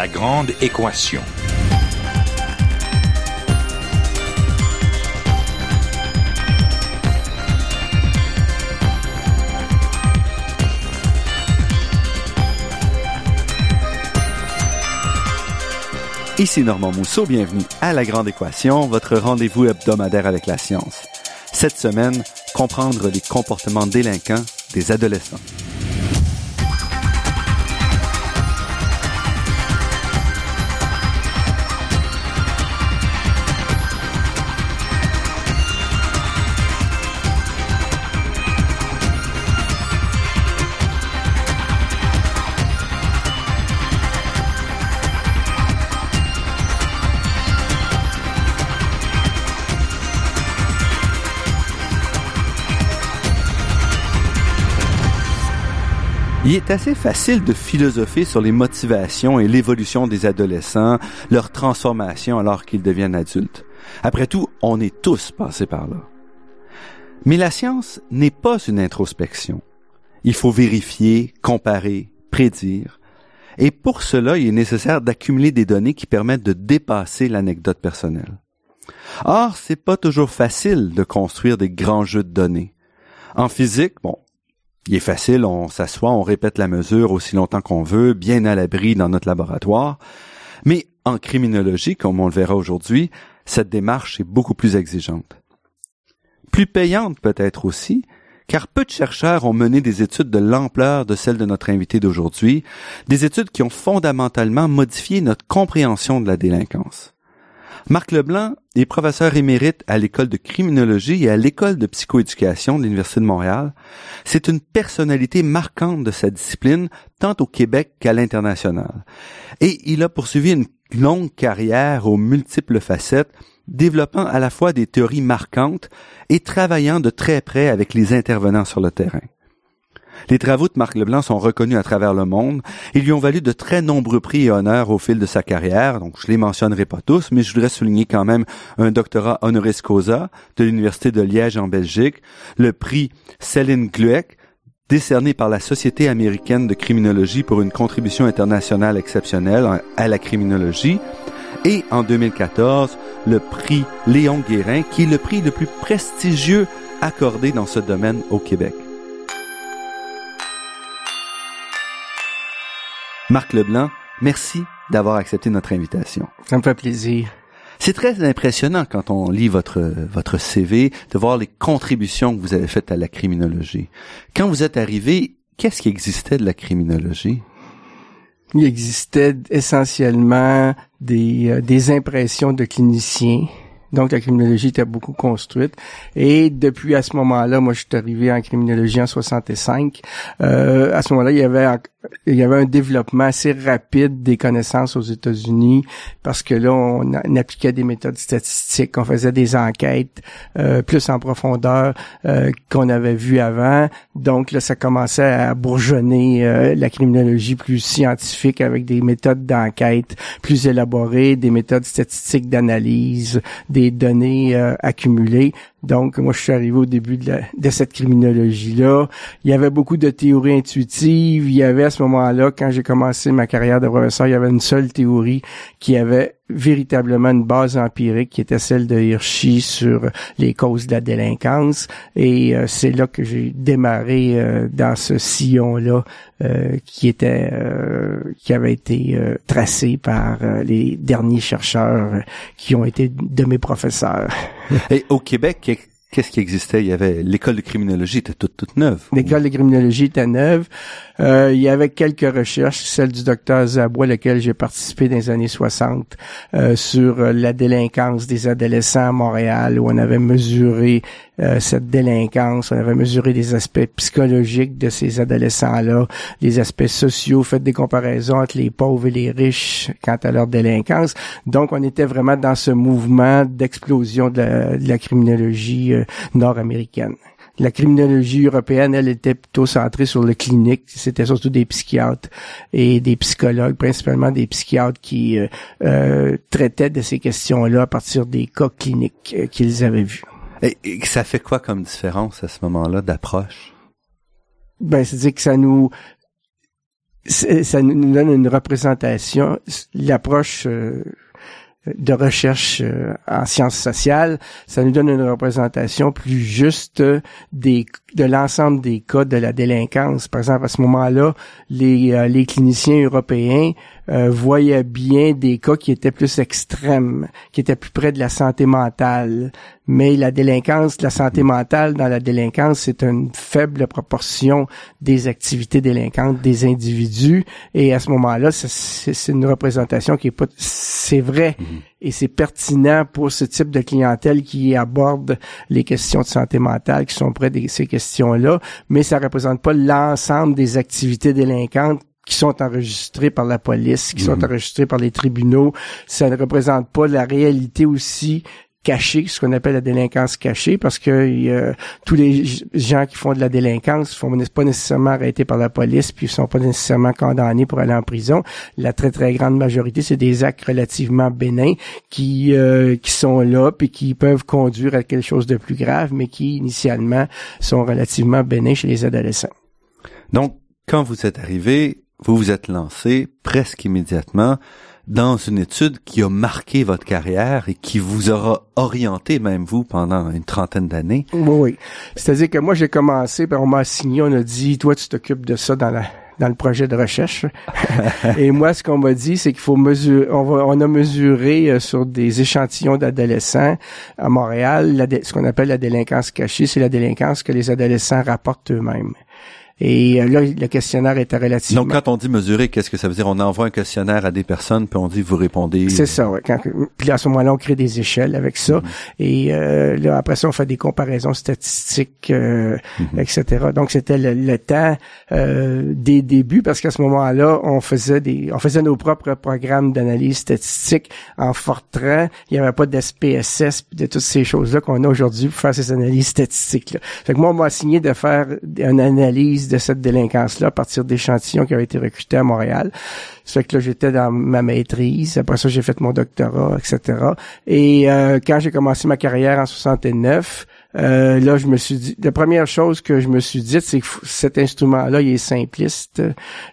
La grande équation. Ici Normand Mousseau, bienvenue à La Grande Équation, votre rendez-vous hebdomadaire avec la science. Cette semaine, comprendre les comportements délinquants des adolescents. Il est assez facile de philosopher sur les motivations et l'évolution des adolescents, leur transformation alors qu'ils deviennent adultes. Après tout, on est tous passés par là. Mais la science n'est pas une introspection. Il faut vérifier, comparer, prédire. Et pour cela, il est nécessaire d'accumuler des données qui permettent de dépasser l'anecdote personnelle. Or, c'est pas toujours facile de construire des grands jeux de données. En physique, bon, il est facile, on s'assoit, on répète la mesure aussi longtemps qu'on veut, bien à l'abri dans notre laboratoire. Mais en criminologie, comme on le verra aujourd'hui, cette démarche est beaucoup plus exigeante. Plus payante peut-être aussi, car peu de chercheurs ont mené des études de l'ampleur de celle de notre invité d'aujourd'hui, des études qui ont fondamentalement modifié notre compréhension de la délinquance. Marc Leblanc est professeur émérite à l'école de criminologie et à l'école de psychoéducation de l'Université de Montréal. C'est une personnalité marquante de sa discipline, tant au Québec qu'à l'international. Et il a poursuivi une longue carrière aux multiples facettes, développant à la fois des théories marquantes et travaillant de très près avec les intervenants sur le terrain. Les travaux de Marc Leblanc sont reconnus à travers le monde et lui ont valu de très nombreux prix et honneurs au fil de sa carrière. Donc, je les mentionnerai pas tous, mais je voudrais souligner quand même un doctorat honoris causa de l'Université de Liège en Belgique, le prix Céline Glueck, décerné par la Société américaine de criminologie pour une contribution internationale exceptionnelle à la criminologie, et en 2014, le prix Léon Guérin, qui est le prix le plus prestigieux accordé dans ce domaine au Québec. Marc Leblanc, merci d'avoir accepté notre invitation. Ça me fait plaisir. C'est très impressionnant quand on lit votre votre CV de voir les contributions que vous avez faites à la criminologie. Quand vous êtes arrivé, qu'est-ce qui existait de la criminologie? Il existait essentiellement des euh, des impressions de cliniciens donc, la criminologie était beaucoup construite. Et depuis à ce moment-là, moi, je suis arrivé en criminologie en 65. Euh, à ce moment-là, il y avait il y avait un développement assez rapide des connaissances aux États-Unis parce que là, on, appliquait des méthodes statistiques, on faisait des enquêtes euh, plus en profondeur euh, qu'on avait vu avant. Donc là, ça commençait à bourgeonner euh, la criminologie plus scientifique avec des méthodes d'enquête plus élaborées, des méthodes statistiques d'analyse, des données accumulées. Donc, moi, je suis arrivé au début de, cette criminologie-là. Il y avait beaucoup de théories intuitives. Il y avait à ce moment-là, quand j'ai commencé ma carrière de professeur, il y avait une seule théorie qui avait véritablement une base empirique qui était celle de Hirschi sur les causes de la délinquance et euh, c'est là que j'ai démarré euh, dans ce sillon-là euh, qui était qui avait été tracé par les derniers chercheurs qui ont été de mes professeurs. Et au Québec, qu'est-ce qui existait? Il y avait l'école de criminologie était toute, toute neuve. L'école de criminologie était neuve. Euh, il y avait quelques recherches, celle du docteur Zabois, laquelle j'ai participé dans les années 60, euh, sur euh, la délinquance des adolescents à Montréal, où on avait mesuré cette délinquance, on avait mesuré les aspects psychologiques de ces adolescents-là, les aspects sociaux, fait des comparaisons entre les pauvres et les riches quant à leur délinquance. Donc, on était vraiment dans ce mouvement d'explosion de, de la, criminologie nord-américaine la criminologie européenne, elle était plutôt centrée sur le clinique. C'était surtout des psychiatres et des psychologues, principalement des psychiatres qui euh, euh, traitaient de ces questions-là à partir des cas cliniques euh, qu'ils avaient vus. Et, ça fait quoi comme différence à ce moment-là d'approche? Ben, c'est-à-dire que ça nous ça nous donne une représentation, l'approche euh, de recherche euh, en sciences sociales, ça nous donne une représentation plus juste des, de l'ensemble des cas de la délinquance. Par exemple, à ce moment-là, les, euh, les cliniciens européens euh, voyaient bien des cas qui étaient plus extrêmes, qui étaient plus près de la santé mentale. Mais la délinquance, la santé mentale dans la délinquance, c'est une faible proportion des activités délinquantes des individus. Et à ce moment-là, c'est une représentation qui est pas, c'est vrai. Mm-hmm. Et c'est pertinent pour ce type de clientèle qui aborde les questions de santé mentale, qui sont près de ces questions-là, mais ça représente pas l'ensemble des activités délinquantes qui sont enregistrées par la police, qui sont mhm. enregistrées par les tribunaux. Ça ne représente pas la réalité aussi cachée, ce qu'on appelle la délinquance cachée, parce que euh, tous les gens qui font de la délinquance sont pas nécessairement arrêtés par la police, puis sont pas nécessairement condamnés pour aller en prison. La très très grande majorité, c'est des actes relativement bénins qui euh, qui sont là, puis qui peuvent conduire à quelque chose de plus grave, mais qui initialement sont relativement bénins chez les adolescents. Donc, quand vous êtes arrivé, vous vous êtes lancé presque immédiatement dans une étude qui a marqué votre carrière et qui vous aura orienté même vous pendant une trentaine d'années. Oui, oui. C'est-à-dire que moi j'ai commencé, ben, on m'a assigné, on a dit, toi tu t'occupes de ça dans la dans le projet de recherche. et moi, ce qu'on m'a dit, c'est qu'il faut mesurer, on, va, on a mesuré euh, sur des échantillons d'adolescents à Montréal, ce qu'on appelle la délinquance cachée, c'est la délinquance que les adolescents rapportent eux-mêmes. Et euh, là, le questionnaire était relativement... Donc, quand on dit mesurer, qu'est-ce que ça veut dire? On envoie un questionnaire à des personnes, puis on dit, vous répondez... C'est ça, oui. Puis à ce moment-là, on crée des échelles avec ça. Mhm. Et euh, là, après ça, on fait des comparaisons statistiques, euh, mhm. etc. Donc, c'était le, temps des débuts, parce qu'à ce moment-là, on faisait des, on faisait nos propres programmes d'analyse statistique en Fortran. Il n'y avait pas d'SPSS, de toutes ces choses-là qu'on a aujourd'hui pour faire ces analyses statistiques-là. Fait que moi, on m'a assigné de faire une analyse de cette délinquance-là à partir d'échantillons qui avaient été recrutés à Montréal. Ça fait que là, j'étais dans ma maîtrise. Après ça, j'ai fait mon doctorat, etc. Et euh, quand j'ai commencé ma carrière en 69, euh, là, je me suis dit, la première chose que je me suis dit, c'est que cet instrument-là, il est simpliste,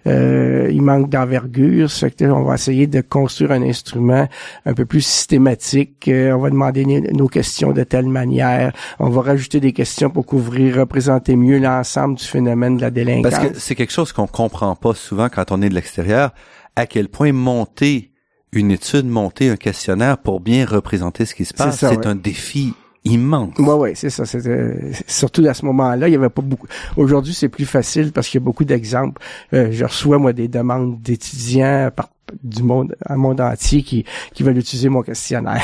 euh, il manque d'envergure. On va essayer de construire un instrument un peu plus systématique. Euh, on va demander nos questions de telle manière. On va rajouter des questions pour couvrir, représenter mieux l'ensemble du phénomène de la délinquance. Parce que c'est quelque chose qu'on comprend pas souvent quand on est de l'extérieur, à quel point monter une étude, monter un questionnaire pour bien représenter ce qui se passe, c'est un défi immense. Oui, oui, c'est ça. C'était surtout à ce moment-là, il y avait pas beaucoup. Aujourd'hui, c'est plus facile parce qu'il y a beaucoup d'exemples. Euh, je reçois moi des demandes d'étudiants par du monde, un monde entier qui, qui veulent utiliser mon questionnaire.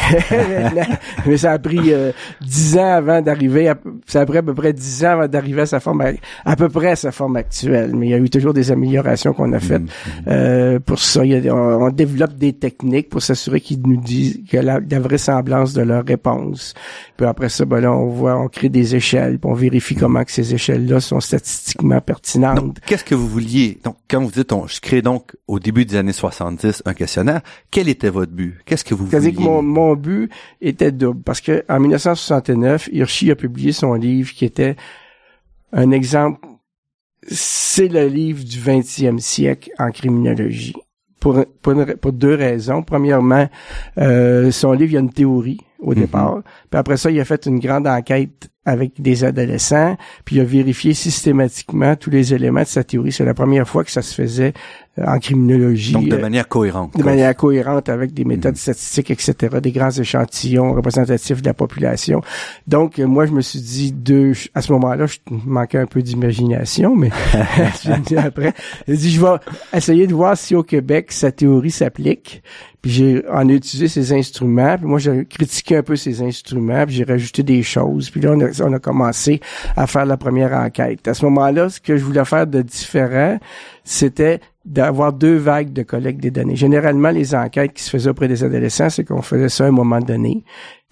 Mais ça a pris euh, dix ans avant d'arriver, ça a pris à peu près dix ans avant d'arriver à sa forme, à, peu près à sa forme actuelle. Mais il y a eu toujours des améliorations qu'on a faites mm-hmm. euh, pour ça. Il y a, on, développe des techniques pour s'assurer qu'ils nous disent que la, la vraisemblance de leur réponse. Puis après ça, ben là, on voit, on crée des échelles, puis on vérifie comment que ces échelles-là sont statistiquement pertinentes. Qu'est-ce que vous vouliez? Donc, quand vous dites, on, je crée donc au début des années 60 un questionnaire. Quel était votre but? Qu'est-ce que vous vouliez? Mon, mon but était double. Parce que en 1969, Hirschi a publié son livre qui était un exemple. C'est le livre du 20e siècle en criminologie. Pour, pour, deux raisons. Premièrement, euh, son livre, il y a une théorie au mm-hmm. départ. Puis après ça, il a fait une grande enquête avec des adolescents, puis il a vérifié systématiquement tous les éléments de sa théorie. C'est la première fois que ça se faisait euh, en criminologie. Donc de euh, manière cohérente. De manière cohérente avec des méthodes mm. statistiques, etc., des grands échantillons représentatifs de la population. Donc euh, moi je me suis dit deux à ce moment-là, je manquais un peu d'imagination, mais je dit après, j'ai dit je vais essayer de voir si au Québec sa théorie s'applique. Puis j'ai en utilisé ces instruments. Puis moi, j'ai critiqué un peu ces instruments. Puis j'ai rajouté des choses. Puis là, on a, on a commencé à faire la première enquête. À ce moment-là, ce que je voulais faire de différent, c'était d'avoir deux vagues de collecte des données. Généralement, les enquêtes qui se faisaient auprès des adolescents, c'est qu'on faisait ça à un moment donné,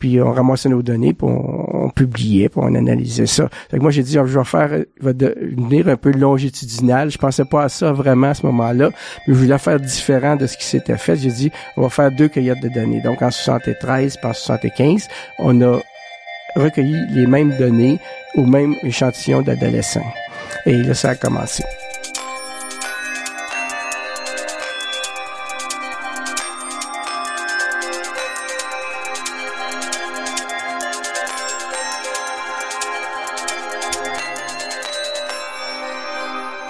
puis on ramassait nos données, puis on, publiait, puis on analysait ça. Fait que moi, j'ai dit, je vais faire, je vais devenir un peu longitudinal. Je pensais pas à ça vraiment à ce moment-là, mais je voulais faire différent de ce qui s'était fait. J'ai dit, on va faire deux cueillettes de données. Donc, en 73 puis en 75, on a recueilli les mêmes données au même échantillon d'adolescents. Et là, ça a commencé.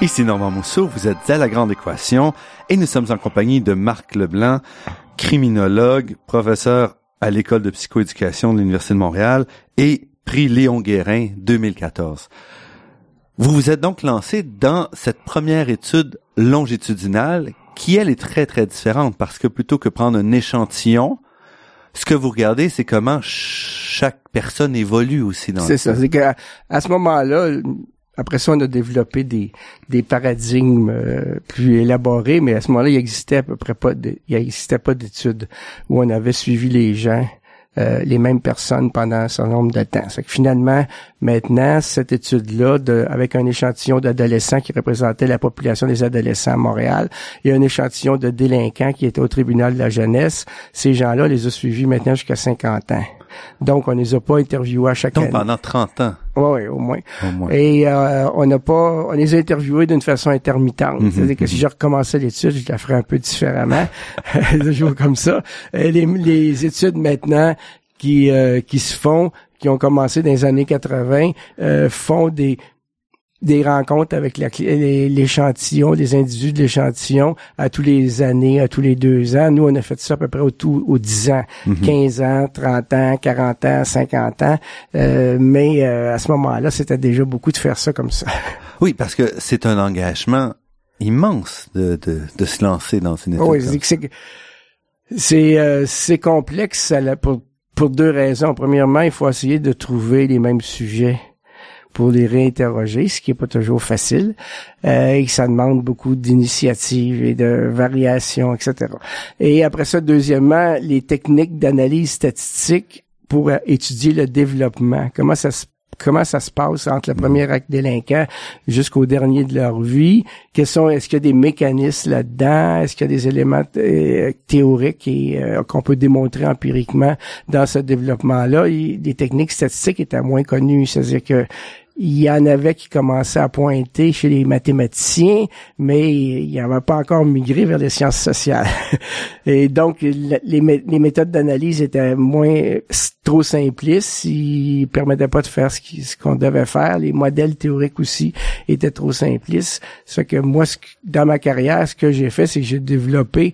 Ici Normand Mousseau, vous êtes à La Grande Équation et nous sommes en compagnie de Marc Leblanc, criminologue, professeur à l'École de psychoéducation de l'Université de Montréal et prix Léon Guérin 2014. Vous vous êtes donc lancé dans cette première étude longitudinale qui, elle, est très, très différente parce que plutôt que prendre un échantillon, ce que vous regardez, c'est comment chaque personne évolue aussi dans C'est ça. C'est qu'à à ce moment-là, après ça, on a développé des, paradigmes euh, plus élaborés, mais à ce moment-là, il existait à peu près pas de, il pas d'études où on avait suivi les gens euh, les mêmes personnes pendant un certain nombre de temps. que finalement, maintenant, cette étude-là, avec un échantillon d'adolescents qui représentait la population des adolescents à Montréal et un échantillon de délinquants qui était au tribunal de la jeunesse, ces gens-là les a suivis maintenant jusqu'à 50 ans. Donc, on les a pas interviewés à chaque Donc, pendant 30 ans. Oui, au moins. Et euh, on n'a pas, on les a interviewés d'une façon intermittente. Mhm, C'est-à-dire que si mhm. je recommençais l'étude, je la ferais un peu différemment, toujours comme ça. les, les études maintenant qui euh, qui se font, qui ont commencé dans les années 80, euh, font des des rencontres avec l'échantillon, les individus de l'échantillon à tous les années, à tous les deux ans. Nous, on a fait ça à peu près au tout aux 10 ans, 15 mhm. ans, 30 ans, 40 ans, 50 ans. Euh, mais euh, à ce moment-là, c'était déjà beaucoup de faire ça comme ça. Oui, parce que c'est un engagement immense de, de, de se lancer dans une étude. Oui, c'est euh, c'est complexe pour, pour deux raisons. Premièrement, il faut essayer de trouver les mêmes sujets pour les réinterroger, ce qui est pas toujours facile, euh, et ça demande beaucoup d'initiatives et de variations, etc. Et après ça, deuxièmement, les techniques d'analyse statistique pour étudier le développement. Comment ça se comment ça se passe entre le premier acte délinquant jusqu'au dernier de leur vie? Quels sont est-ce qu'il y a des mécanismes là-dedans? Est-ce qu'il y a des éléments euh, théoriques euh, qu'on peut démontrer empiriquement dans ce développement-là? Les techniques statistiques étaient moins connues, c'est-à-dire que il y en avait qui commençaient à pointer chez les mathématiciens, mais il n'y avait pas encore migré vers les sciences sociales. Et donc, les, méthodes d'analyse étaient moins trop simplistes, ils permettaient pas de faire ce qu'on devait faire. Les modèles théoriques aussi étaient trop simplistes. Ce que moi, dans ma carrière, ce que j'ai fait, c'est que j'ai développé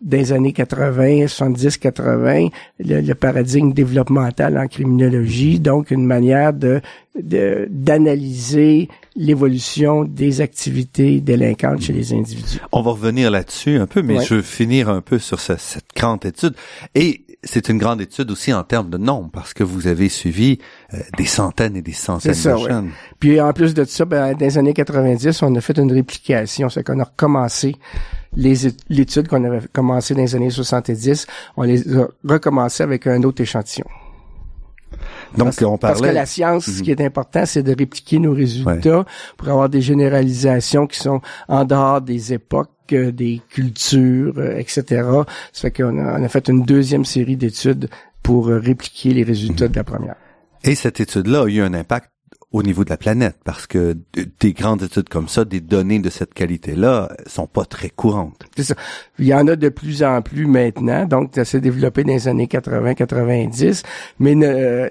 des années 80, 70, 80, le, paradigme développemental en criminologie, donc une manière de d'analyser l'évolution des activités délinquantes chez les individus. On va revenir là-dessus un peu, mais je veux finir un peu sur cette grande étude. Et c'est une grande étude aussi en termes de nombre, parce que vous avez suivi euh, des centaines et des centaines de jeunes. Puis en plus de ça, ben, dans les années 90, on a fait une réplication, c'est qu'on a recommencé l'étude qu'on avait commencé dans les années 70, on les a recommencé avec un autre échantillon. Donc, parce, on parlait... Parce que la science, ce qui est important, c'est de répliquer nos résultats pour avoir des généralisations qui sont en dehors des époques euh, des cultures, euh, etc. Ça fait qu'on a, on a fait une deuxième série d'études pour euh, répliquer les résultats de la première. Et cette étude-là a eu un impact au niveau de la planète parce que des grandes études comme ça, des données de cette qualité-là sont pas très courantes. C'est ça. Il y en a de plus en plus maintenant, donc ça s'est développé dans les années 80-90, mais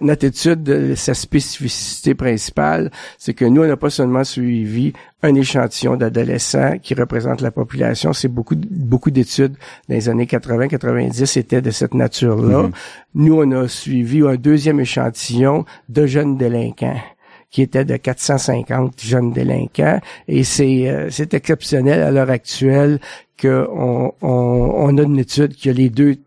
notre étude, sa spécificité principale, c'est que nous, on n'a pas seulement suivi un échantillon d'adolescents qui représente la population, c'est beaucoup beaucoup d'études dans les années 80-90 étaient de cette nature-là. Mm-hmm. Nous, on a suivi un deuxième échantillon de jeunes délinquants qui était de 450 jeunes délinquants. Et c'est euh, c'est exceptionnel à l'heure actuelle qu'on on, on a une étude qui a les deux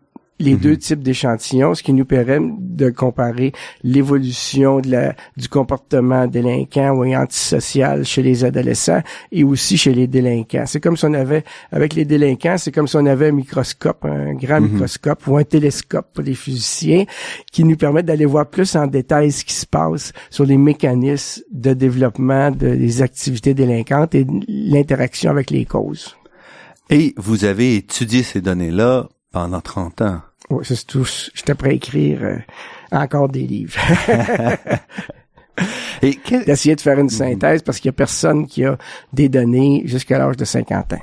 les deux mhm. types d'échantillons, ce qui nous permet de comparer l'évolution de la, du comportement délinquant ou antisocial chez les adolescents et aussi chez les délinquants. C'est comme si on avait, avec les délinquants, c'est comme si on avait un microscope, un grand mhm. microscope ou un télescope pour les physiciens qui nous permettent d'aller voir plus en détail ce qui se passe sur les mécanismes de développement des activités délinquantes et l'interaction avec les causes. Et vous avez étudié ces données-là pendant 30 ans. Oui, c'est tout. J'étais prêt à écrire euh, encore des livres. Et D'essayer de faire une synthèse parce qu'il y a personne qui a des données jusqu'à l'âge de 50 ans.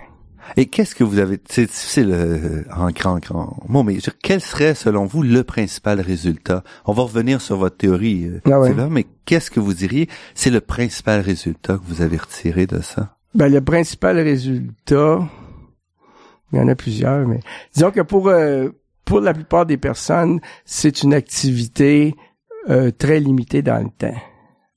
Et qu'est-ce que vous avez, c'est difficile euh, en grand, grand mot, mais quel serait selon vous le principal résultat? On va revenir sur votre théorie, euh, ah mais qu'est-ce que vous diriez, c'est le principal résultat que vous avez retiré de ça? Ben, le principal résultat, il y en a plusieurs, mais disons que pour euh, pour la plupart des personnes, c'est une activité euh, très limitée dans le temps.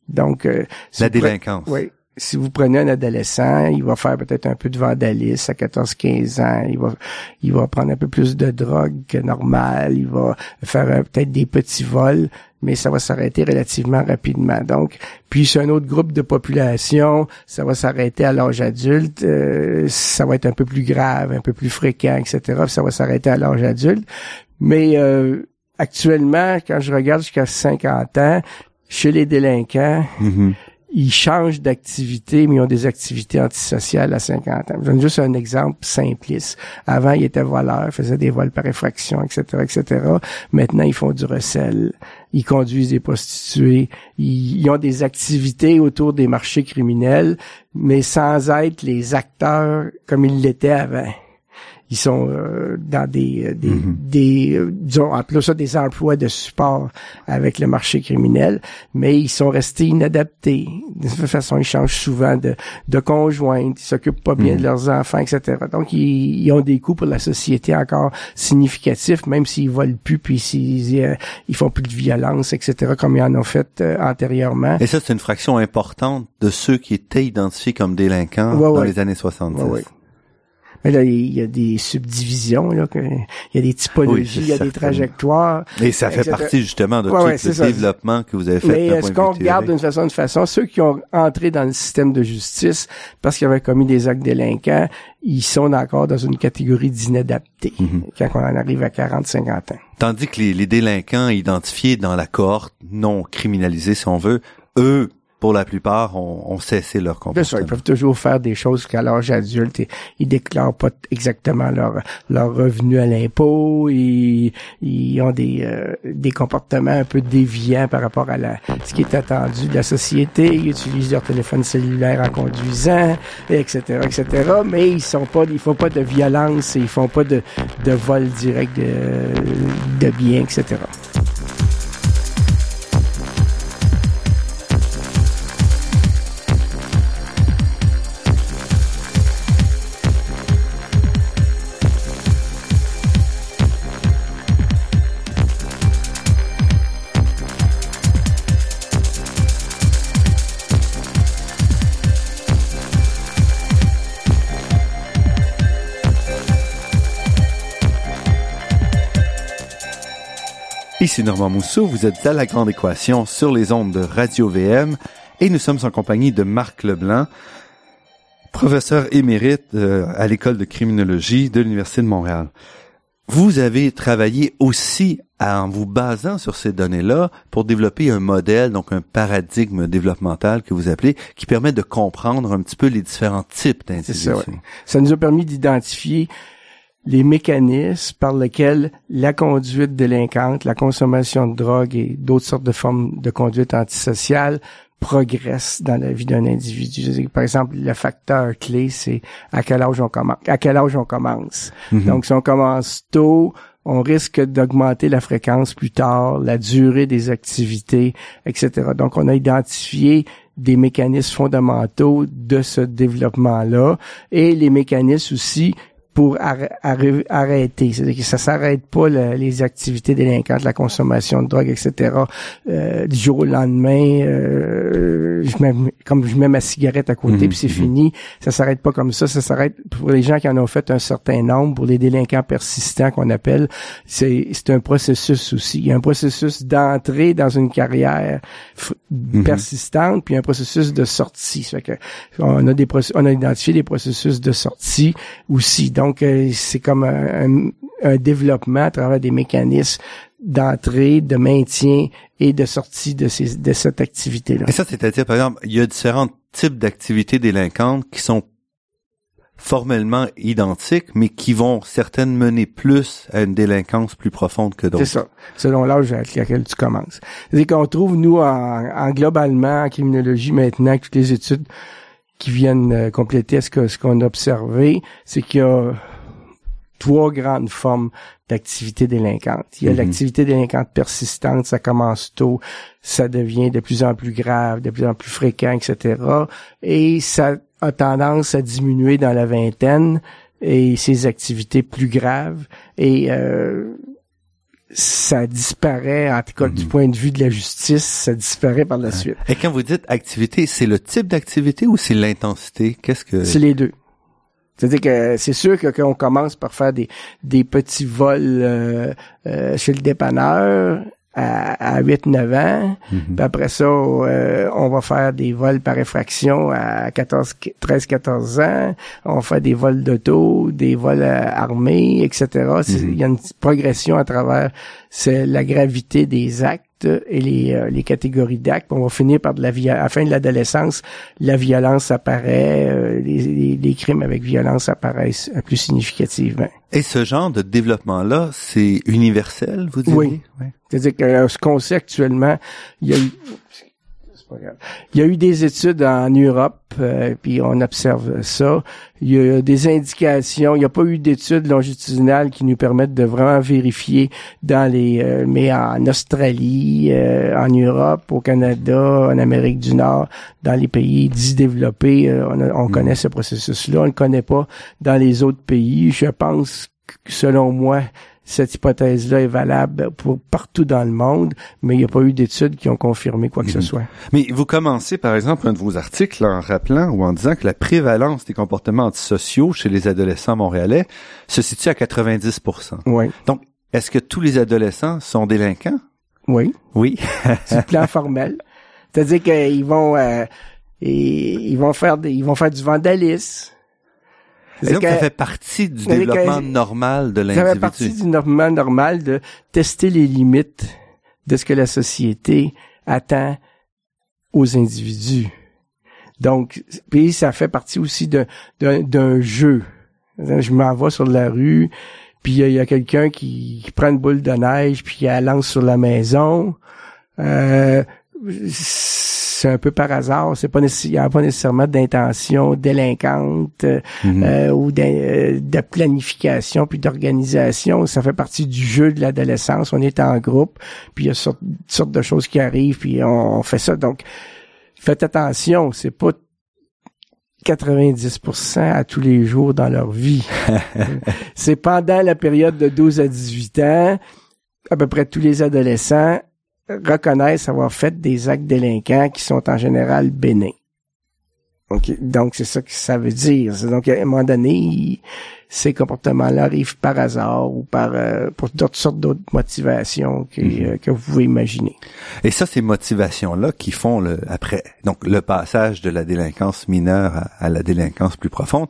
Donc, euh, la délinquance. Oui. Si vous prenez un adolescent, il va faire peut-être un peu de vandalisme à 14-15 ans. Il va, il va prendre un peu plus de drogue que normal. Il va faire peut-être des petits vols mais ça va s'arrêter relativement rapidement. Donc, puis c'est un autre groupe de population, ça va s'arrêter à l'âge adulte, euh, ça va être un peu plus grave, un peu plus fréquent, etc. Ça va s'arrêter à l'âge adulte. Mais euh, actuellement, quand je regarde jusqu'à 50 ans, chez les délinquants, mm-hmm ils changent d'activité, mais ils ont des activités antisociales à 50 ans. Je donne juste un exemple simpliste. Avant, ils étaient voleurs, faisaient des vols par effraction, etc., etc. Maintenant, ils font du recel. Ils conduisent des prostituées. Ils, ont des activités autour des marchés criminels, mais sans être les acteurs comme ils l'étaient avant ils sont euh, dans des euh, des, mm-hmm. des euh, disons ça des emplois de support avec le marché criminel, mais ils sont restés inadaptés. De toute façon, ils changent souvent de de conjointes, ils s'occupent pas bien de mm-hmm. leurs enfants, etc. Donc ils, ils, ont des coûts pour la société encore significatifs, même s'ils volent plus, puis s'ils ils font plus de violence, etc. Comme ils en ont fait antérieurement. Et ça, c'est une fraction importante de ceux qui étaient identifiés comme délinquants dans les années 70. Mais là, il y a des subdivisions, là, il y a des typologies, il y a des trajectoires. Et ça fait partie justement de tout le développement que vous avez fait. Mais est-ce qu'on regarde d'une façon de façon, ceux qui ont entré dans le système de justice parce qu'ils avaient commis des actes délinquants, ils sont encore dans une catégorie d'inadaptés mhm. quand on en arrive à 40-50 ans. Tandis que les, les délinquants identifiés dans la cohorte non criminalisée, si on veut, eux pour la plupart, ont, cessé leur comportement. ça, ils peuvent toujours faire des choses qu'à l'âge adulte, ils, ils déclarent pas exactement leur leur revenu à l'impôt, ils, ils ont des euh, des comportements un peu déviants par rapport à la ce qui est attendu de la société, ils utilisent leur téléphone cellulaire en conduisant, etc., etc. Mais ils sont pas, ils font pas de violence, ils font pas de de vol direct de de biens, etc. Ici Normand Mousseau, vous êtes à La Grande Équation sur les ondes de Radio VM et nous sommes en compagnie de Marc Leblanc, professeur émérite euh, à l'école de criminologie de l'Université de Montréal. Vous avez travaillé aussi en vous basant sur ces données-là pour développer un modèle, donc un paradigme développemental que vous appelez, qui permet de comprendre un petit peu les différents types d'individus. Ça, ça nous a permis d'identifier les mécanismes par lesquels la conduite délinquante, la consommation de drogue et d'autres sortes de formes de conduite antisociale progressent dans la vie d'un individu. Par exemple, le facteur clé, c'est à quel âge on commence. À quel âge on commence. Mm-hmm. Donc, si on commence tôt, on risque d'augmenter la fréquence plus tard, la durée des activités, etc. Donc, on a identifié des mécanismes fondamentaux de ce développement-là et les mécanismes aussi pour arrêter. C'est-à-dire que ça s'arrête pas les activités délinquantes, la consommation de drogue, etc. Euh, du jour au lendemain, euh, je mets, comme je mets ma cigarette à côté, mhm, puis c'est mhm. fini. Ça s'arrête pas comme ça. Ça s'arrête pour les gens qui en ont fait un certain nombre, pour les délinquants persistants qu'on appelle. C'est un processus aussi. Il y a un processus d'entrée dans une carrière mhm. persistante, puis un processus de sortie. Ça fait que on a des on a identifié des processus de sortie aussi. Donc, euh, c'est comme un, développement à travers des mécanismes d'entrée, de maintien et de sortie de, ces, de cette activité-là. Et ça, c'est-à-dire, par exemple, il y a différents types d'activités délinquantes qui sont formellement identiques, mais qui vont certaines mener plus à une délinquance plus profonde que d'autres. C'est ça, selon l'âge avec lequel tu commences. C'est qu'on trouve, nous, en, en, globalement, en criminologie maintenant, toutes les études qui viennent euh, compléter ce que ce qu'on a observé, c'est qu'il y a trois grandes formes d'activité délinquante. Il y a Mhm. l'activité délinquante persistante, ça commence tôt, ça devient de plus en plus grave, de plus en plus fréquent, etc. Et ça a tendance à diminuer dans la vingtaine et ces activités plus graves et euh, ça disparaît, en tout cas du Mhm. point de vue de la justice, ça disparaît par la suite. Et quand vous dites activité, c'est le type d'activité ou c'est l'intensité? Qu'est-ce que... C'est les deux. C'est-à-dire que c'est sûr que qu'on commence par faire des, des petits vols euh, euh, chez le dépanneur à, à 8-9 ans. Puis après ça, euh, on va faire des vols par effraction à 14, 13-14 ans. On va faire des vols d'auto, des vols euh, armés, etc. Mhm. Il y a une progression à travers c'est la gravité des actes et les, euh, les catégories d'actes. On va finir par de la à la fin de l'adolescence, la violence apparaît, euh, les, les- les crimes avec violence apparaissent plus significativement. Et ce genre de développement-là, c'est universel, vous dites? Oui. C'est-à-dire que euh, ce qu'on sait actuellement, il y a eu pas grave. Il y a eu des études en Europe, euh, puis on observe ça. Il y a des indications. Il n'y a pas eu d'études longitudinales qui nous permettent de vraiment vérifier dans les, euh, mais en Australie, euh, en Europe, au Canada, en Amérique du Nord, dans les pays dits développés, euh, on, a- on Mm. connaît ce processus-là. On le connaît pas dans les autres pays. Je pense que, selon moi, cette hypothèse-là est valable pour partout dans le monde, mais il n'y a pas eu d'études qui ont confirmé quoi que ce Mhm. soit. Mais vous commencez, par exemple, un de vos articles en rappelant ou en disant que la prévalence des comportements antisociaux chez les adolescents montréalais se situe à 90% Oui, Donc, est-ce que tous les adolescents sont délinquants? oui. Oui. Le plan formel. C'est-à-dire qu'ils vont, euh, ils vont faire, des, ils vont faire du vandalisme. Donc, que- ça fait partie du développement normal de Ça fait partie l'individu. du normal normal de tester les limites de ce que la société attend aux individus. Donc, puis ça fait partie aussi d'un jeu. Je m'en vais sur la rue, puis il y a- quelqu'un qui, qui prend une boule de neige, puis elle lance sur la maison. Euh, c'est un peu par hasard. C'est pas nécess- il n'y a pas nécessairement d'intention délinquante euh, Mhm. euh, ou de, euh, de planification puis d'organisation. Ça fait partie du jeu de l'adolescence. On est en groupe, puis il y a sorte, sortes de choses qui arrivent, puis on, on fait ça. Donc, faites attention, c'est pas 90% à tous les jours dans leur vie. c'est pendant la période de 12 à 18 ans, à peu près tous les adolescents reconnaissent avoir fait des actes délinquants qui sont en général bénins. Donc, c'est ça que ça veut dire. Donc, à un moment donné, il- ces comportements-là arrivent par hasard ou par euh, pour toutes sortes d'autres motivations que, Mhm. euh, que vous pouvez imaginer. Et ça, ces motivations-là qui font le, après, donc le passage de la délinquance mineure à, à la délinquance plus profonde,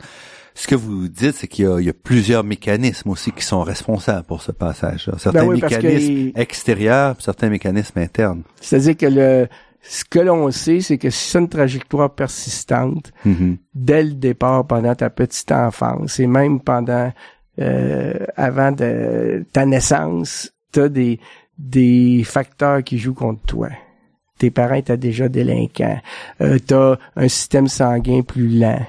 ce que vous dites, c'est qu'il y a, il y a plusieurs mécanismes aussi qui sont responsables pour ce passage-là. Certains Ben oui, que mécanismes extérieurs, certains mécanismes internes. C'est-à-dire que le ce que l'on sait, c'est que si c'est une trajectoire persistante, Mhm. dès le départ, pendant ta petite enfance, et même pendant euh, avant de ta naissance, t'as des des facteurs qui jouent contre toi. Tes parents étaient déjà délinquants. Euh, t'as un système sanguin plus lent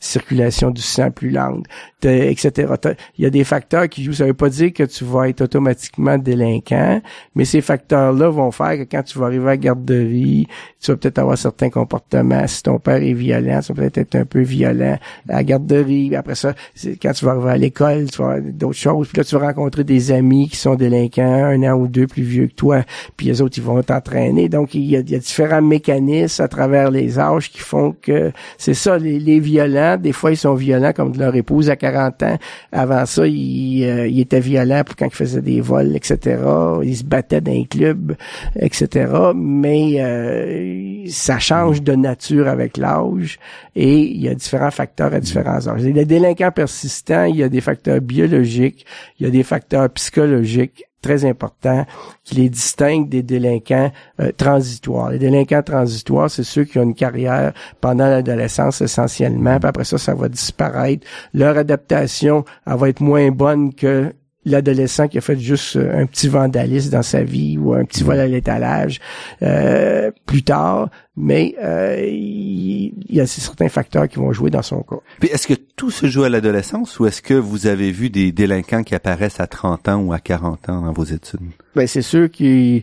circulation du sang plus lente, etc. Il y a des facteurs qui jouent. Ça veut pas dire que tu vas être automatiquement délinquant, mais ces facteurs-là vont faire que quand tu vas arriver à la garderie, tu vas peut-être avoir certains comportements. Si ton père est violent, tu vas peut-être être un peu violent à la garderie. Après ça, quand tu vas arriver à l'école, tu vas avoir d'autres choses. Puis là, tu vas rencontrer des amis qui sont délinquants, un an ou deux plus vieux que toi. Puis les autres, ils vont t'entraîner. Donc, il y, a, différents mécanismes à travers les âges qui font que c'est ça, les violents, des fois, ils sont violents comme leur épouse à 40 ans. Avant ça, ils, euh, ils étaient violents pour quand ils faisaient des vols, etc. Ils se battaient dans les clubs, etc. Mais euh, ça change de nature avec l'âge et il y a différents facteurs à différents âges. Les délinquants persistants, il y a des facteurs biologiques, il y a des facteurs psychologiques très importants qui les distinguent des délinquants euh, transitoires. Les délinquants transitoires, c'est ceux qui ont une carrière pendant l'adolescence essentiellement, puis après ça, ça va disparaître. Leur adaptation, elle va être moins bonne que l'adolescent qui a fait juste un petit vandalisme dans sa vie ou un petit vol à l'étalage euh, plus tard, mais euh, il y, a certains facteurs qui vont jouer dans son cas. Puis est-ce que tout se joue à l'adolescence ou est-ce que vous avez vu des délinquants qui apparaissent à 30 ans ou à 40 ans dans vos études? Ben c'est sûr qu'il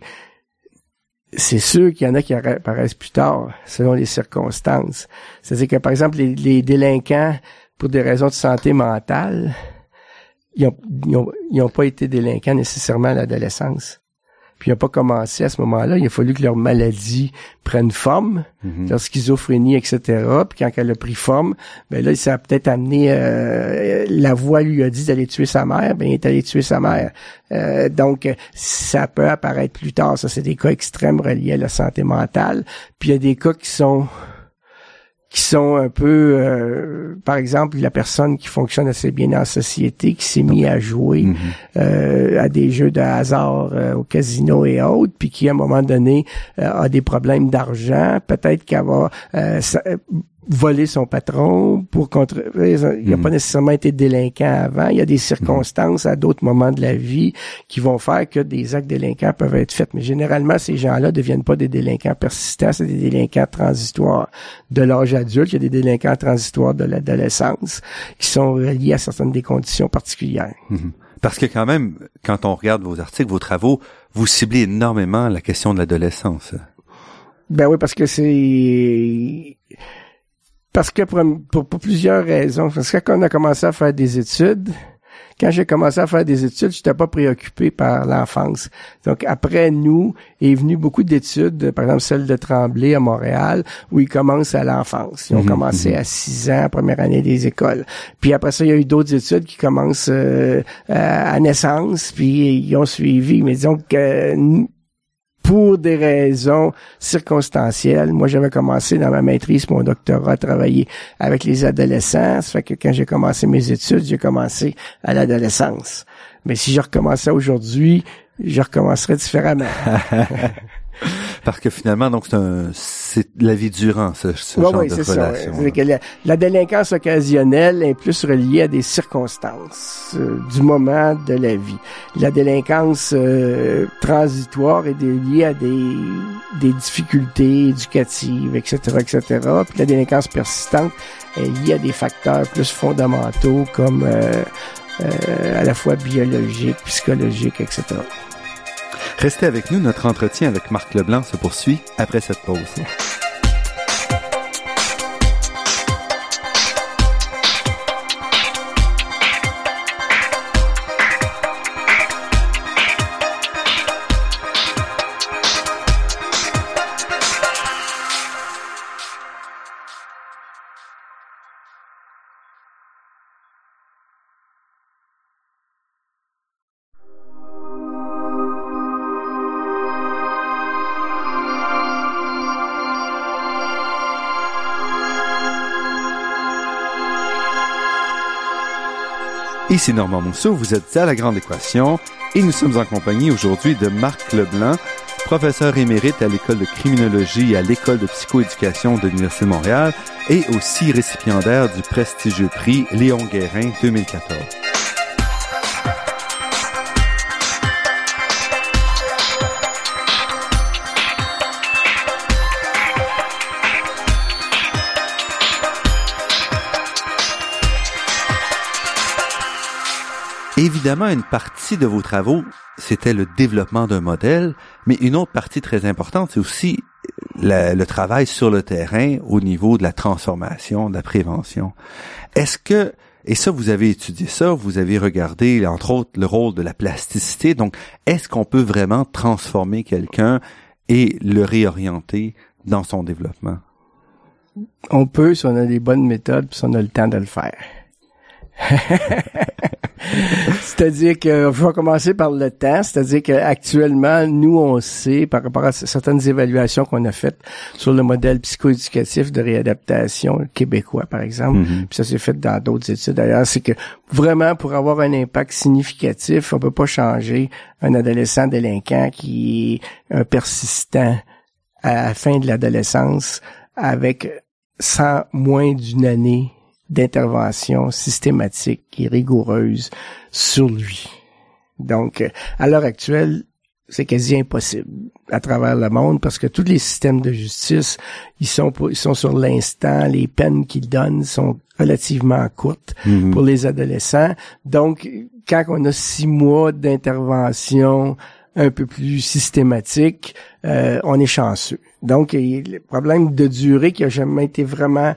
c'est sûr qu'il y en a qui apparaissent plus tard, selon les circonstances. C'est-à-dire que, par exemple, les, les délinquants, pour des raisons de santé mentale, ils n'ont pas été délinquants nécessairement à l'adolescence. Puis ils n'ont pas commencé à ce moment-là. Il a fallu que leur maladie prenne forme, mhm. leur schizophrénie, etc. Puis quand elle a pris forme, ben là, ça a peut-être amené... Euh, la voix lui a dit d'aller tuer sa mère, ben il est allé tuer sa mère. Euh, donc, ça peut apparaître plus tard. Ça, c'est des cas extrêmes reliés à la santé mentale. Puis il y a des cas qui sont qui sont un peu, euh, par exemple, la personne qui fonctionne assez bien la société, qui s'est mis à jouer mhm. euh, à des jeux de hasard euh, au casino et autres, puis qui à un moment donné a des problèmes d'argent, peut-être qu'elle va voler son patron pour contre il n'a pas hmm. nécessairement été délinquant avant il y a des circonstances à d'autres moments de la vie qui vont faire que des actes délinquants peuvent être faits mais généralement ces gens-là deviennent pas des délinquants persistants c'est des délinquants transitoires de l'âge adulte il y a des délinquants transitoires de l'adolescence qui sont reliés à certaines des conditions particulières hmm. Parce que quand même, quand on regarde vos articles, vos travaux, vous ciblez énormément la question de l'adolescence. Ben oui, parce que c'est parce que pour, plusieurs raisons. Parce que quand on a commencé à faire des études, quand j'ai commencé à faire des études, j'étais pas préoccupé par l'enfance. Donc après nous est venu beaucoup d'études, par exemple celle de Tremblay à Montréal, où ils commencent à l'enfance. Ils ont mhm, commencé mhm. à 6 ans, première année des écoles. Puis après ça, il y a eu d'autres études qui commencent euh, à naissance, puis ils ont suivi. Mais disons que pour des raisons circonstancielles. Moi, j'avais commencé dans ma maîtrise, mon doctorat, à travailler avec les adolescents. Fait que quand j'ai commencé mes études, j'ai commencé à l'adolescence. Mais si je recommençais aujourd'hui, je recommencerais différemment. Parce que finalement, donc c'est la vie durant ce, ce genre de relation. la, la, délinquance occasionnelle est plus reliée à des circonstances euh, du moment de la vie. La délinquance euh, transitoire est liée à des, des difficultés éducatives, etc., etc. Puis la délinquance persistante est liée à des facteurs plus fondamentaux comme euh, à la fois biologiques, psychologiques, etc. Restez avec nous, notre entretien avec Marc Leblanc se poursuit après cette pause. Ici Normand Mousseau, vous êtes à La Grande Équation et nous sommes en compagnie aujourd'hui de Marc Leblanc, professeur émérite à l'École de criminologie et à l'École de psychoéducation de l'Université de Montréal et aussi récipiendaire du prestigieux prix Léon Guérin 2014. Évidemment, une partie de vos travaux, c'était le développement d'un modèle, mais une autre partie très importante, c'est aussi le travail sur le terrain au niveau de la transformation, de la prévention. Est-ce que, et ça, vous avez étudié ça, vous avez regardé, entre autres, le rôle de la plasticité, donc est-ce qu'on peut vraiment transformer quelqu'un et le réorienter dans son développement? On peut si on a des bonnes méthodes, si on a le temps de le faire. c'est-à-dire que je vais commencer par le temps, c'est-à-dire qu'actuellement, nous, on sait, par rapport à certaines évaluations qu'on a faites sur le modèle psychoéducatif de réadaptation québécois, par exemple, mm-hmm. puis ça s'est fait dans d'autres études d'ailleurs, c'est que vraiment, pour avoir un impact significatif, on peut pas changer un adolescent délinquant qui est un persistant à la fin de l'adolescence avec sans moins d'une année d'intervention systématique et rigoureuse sur lui. Donc, euh, à l'heure actuelle, c'est quasi impossible à travers le monde parce que tous les systèmes de justice, ils sont ils sont sur l'instant, les peines qu'ils donnent sont relativement courtes Mhm. pour les adolescents. Donc, quand on a six mois d'intervention un peu plus systématique, euh, on est chanceux. Donc, le problème de durée qui a jamais été vraiment,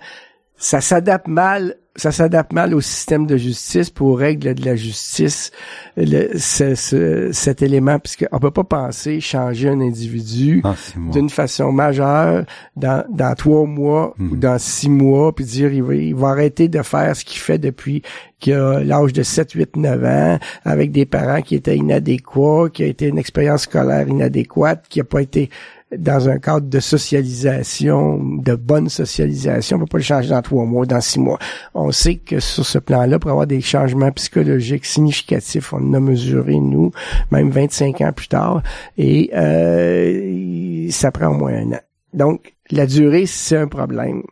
ça s'adapte mal, ça s'adapte mal au système de justice, pour aux règles de la justice, le- ce- ce- cet élément, puisque on peut pas penser changer un individu Ah, d'une façon majeure dans, dans trois mois ou dans six mois, puis dire il va, il va arrêter de faire ce qu'il fait depuis qu'il a l'âge de 7, 8, 9 ans, avec des parents qui étaient inadéquats, qui a été une expérience scolaire inadéquate, qui a pas été dans un cadre de socialisation, de bonne socialisation, on peut pas le changer dans trois mois, dans six mois. On sait que sur ce plan-là, pour avoir des changements psychologiques significatifs, on a mesuré, nous, même 25 ans plus tard, et euh, ça prend au moins un an. Donc, la durée, c'est un problème.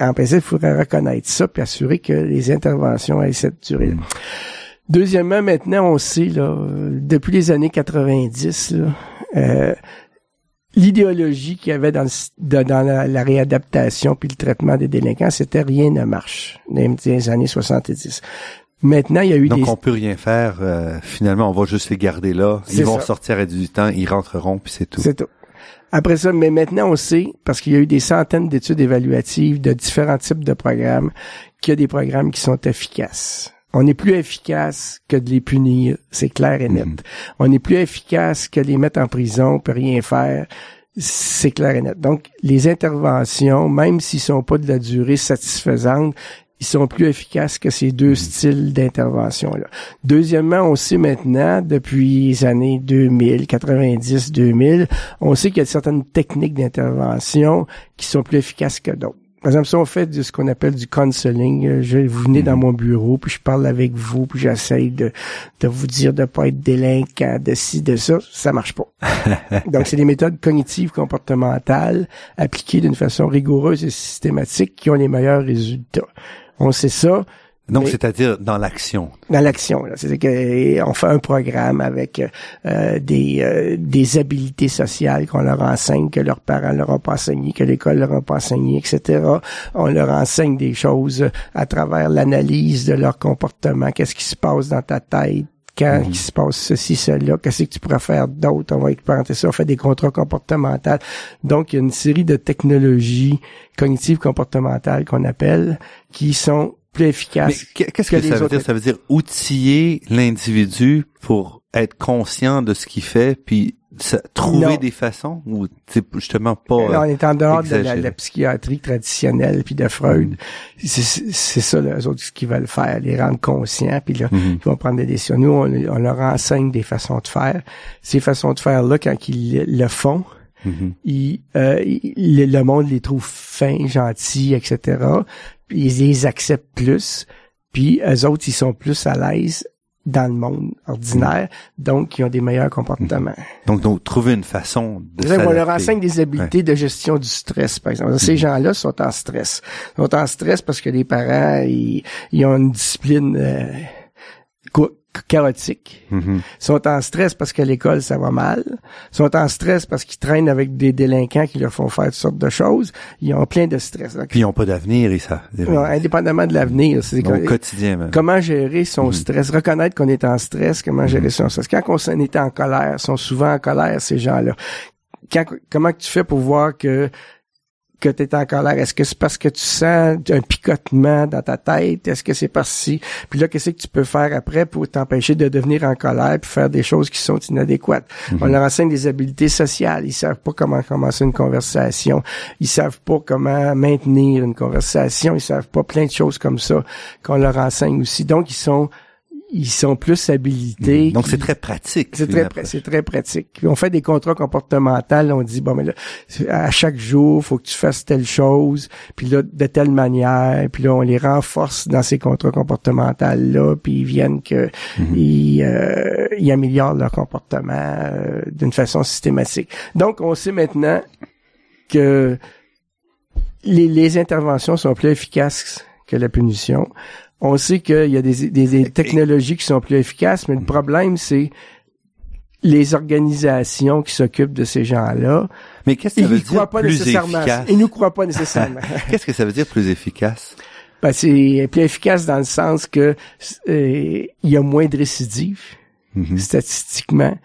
En principe, il faudrait reconnaître ça puis assurer que les interventions aient cette durée. Deuxièmement, maintenant, on sait, là, depuis les années 90, là, euh, l'idéologie qu'il y avait dans, le dans la, la réadaptation puis le traitement des délinquants, c'était rien ne marche dans les années 70. Maintenant, il y a eu Donc, des... on peut rien faire. euh, finalement, on va juste les garder là. Ils vont ça. sortir à 18 ans, ils rentreront, puis c'est tout. C'est tout. Après ça, mais maintenant on sait, parce qu'il y a eu des centaines d'études évaluatives de différents types de programmes, qu'il y a des programmes qui sont efficaces. On est plus efficace que de les punir, c'est clair et net. On est plus efficace que de les mettre en prison, peut rien faire, c'est clair et net. Donc, les interventions, même s'ils sont pas de la durée satisfaisante, ils sont plus efficaces que ces deux styles d'intervention-là. Deuxièmement, on sait maintenant, depuis les années 2000, 90, 2000, on sait qu'il y a certaines techniques d'intervention qui sont plus efficaces que d'autres. Par exemple, si on fait de ce qu'on appelle du counseling, euh, je, vous venez dans mon bureau, puis je parle avec vous, puis j'essaye de, de vous dire de pas être délinquant, de ci, de ça, ça marche pas. Donc, c'est des méthodes cognitives comportementales appliquées d'une façon rigoureuse et systématique qui ont les meilleurs résultats. On sait ça Donc, c'est-à-dire dans l'action. dans l'action. là. C'est-à-dire qu'on fait un programme avec euh, des, euh, des habiletés sociales qu'on leur enseigne, que leurs parents leur ont pas enseigné, que l'école leur a pas enseigné, etc. On leur enseigne des choses à travers l'analyse de leur comportement. Qu'est-ce qui se passe dans ta tête? Quand il se passe ceci, cela, qu'est-ce que tu pourrais faire d'autre? On va expérimenter ça, on fait des contrats comportementaux. Donc, il y a une série de technologies cognitives comportementales qu'on appelle qui sont plus qu'est- qu'est-ce que que, les ça veut dire? Ça veut dire outiller l'individu pour être conscient de ce qu'il fait, puis ça- trouver Non. des façons ou c'est justement pas. Là, on est en dehors de la, psychiatrie traditionnelle puis de Freud. Mm. C'est- ça, là, eux autres, ce qu'ils veulent faire, les rendre conscients, puis là, Mhm. ils vont prendre des décisions. Nous, on, on leur enseigne des façons de faire. Ces façons de faire-là, quand ils le font, ils, euh, ils- le monde les trouve fins, gentils, etc. Ils les acceptent plus. Puis eux autres, ils sont plus à l'aise dans le monde ordinaire, donc ils ont des meilleurs comportements. Donc, donc, trouver une façon de qu'on leur enseigne des habiletés de gestion du stress, par exemple. Ces gens-là sont en stress. Ils sont en stress parce que les parents, ils, ils ont une discipline euh, co- chaotique. Mhm. Ils sont en stress parce qu'à l'école, ça va mal. Ils sont en stress parce qu'ils traînent avec des délinquants qui leur font faire toutes sortes de choses. Ils ont plein de stress. Donc, Puis ils n'ont pas d'avenir, et ça. non, indépendamment de l'avenir, c'est Au que- quotidien, même. Comment gérer son stress, reconnaître qu'on est en stress, comment gérer son stress? Quand on s'en est en colère, sont souvent en colère ces gens-là. Quand- comment que tu fais pour voir que que tu es en colère? Est-ce que c'est parce que tu sens un picotement dans ta tête? Est-ce que c'est parce-ci? Puis là, qu'est-ce que tu peux faire après pour t'empêcher de devenir en colère puis faire des choses qui sont inadéquates? On leur enseigne des habiletés sociales. Ils savent pas comment commencer une conversation. Ils savent pas comment maintenir une conversation. Ils savent pas plein de choses comme ça qu'on leur enseigne aussi. Donc, ils sont ils sont plus habilités. Donc, qui- c'est très pratique. c'est très, c'est pratique. Puis on fait des contrats comportementaux. On dit bon mais là, à chaque jour, faut que tu fasses telle chose, puis là de telle manière. Puis là, on les renforce dans ces contrats comportementaux là, puis ils viennent que ils, euh, ils améliorent leur comportement euh, d'une façon systématique. Donc on sait maintenant que les, les interventions sont plus efficaces que la punition. On sait qu'il y a des, des- des technologies qui sont plus efficaces, mais le problème, c'est les organisations qui s'occupent de ces gens-là, Mais qu'est-ce que ça veut dire croient pas plus nécessairement. efficace? Ils nous croient pas nécessairement. Qu'est-ce que ça veut dire plus efficace? Ben, c'est plus efficace dans le sens que euh, il y a moins de récidives Mhm. statistiquement.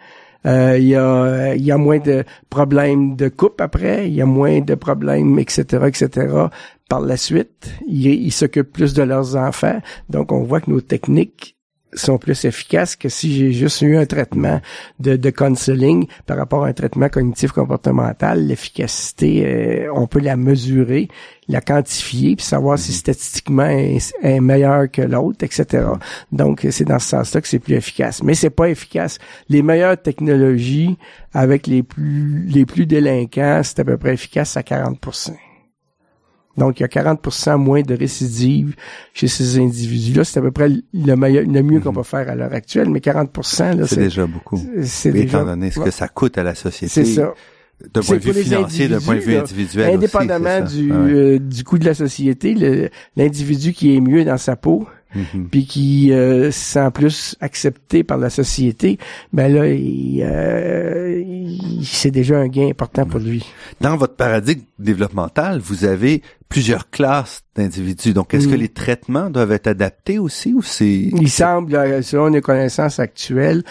Euh, Il y a il y a moins de problèmes de coupe après, il y a moins de problèmes etc etc. Par la suite, ils s'occupent plus de leurs enfants, donc on voit que nos techniques sont plus efficaces que si j'ai juste eu un traitement de, de counseling par rapport à un traitement cognitif comportemental. L'efficacité, euh, on peut la mesurer, la quantifier, puis savoir si statistiquement est, est meilleur que l'autre, etc. Donc, c'est dans ce sens-là que c'est plus efficace. Mais c'est pas efficace. Les meilleures technologies avec les plus les plus délinquants, c'est à peu près efficace à 40 donc, il y a 40% moins de récidives chez ces individus-là. C'est à peu près le, meilleur, le mieux qu'on peut faire à l'heure actuelle, mais 40 là, C'est c'est déjà beaucoup. c'est Étant déjà... donné ce ouais, que ça coûte à la société. C'est ça. D'un point de vue financier, d'un point de vue individuel Indépendamment du, Ah ouais. euh, du coût de la société, l'individu qui est mieux dans sa peau, Mhm. puis qui euh, se sent plus accepté par la société, ben là, il, euh, il- c'est déjà un gain important pour lui. Dans votre paradigme développemental, vous avez plusieurs classes d'individus. Donc, est-ce que Mm. les traitements doivent être adaptés aussi ou c'est... Il semble, euh, selon les connaissances actuelles,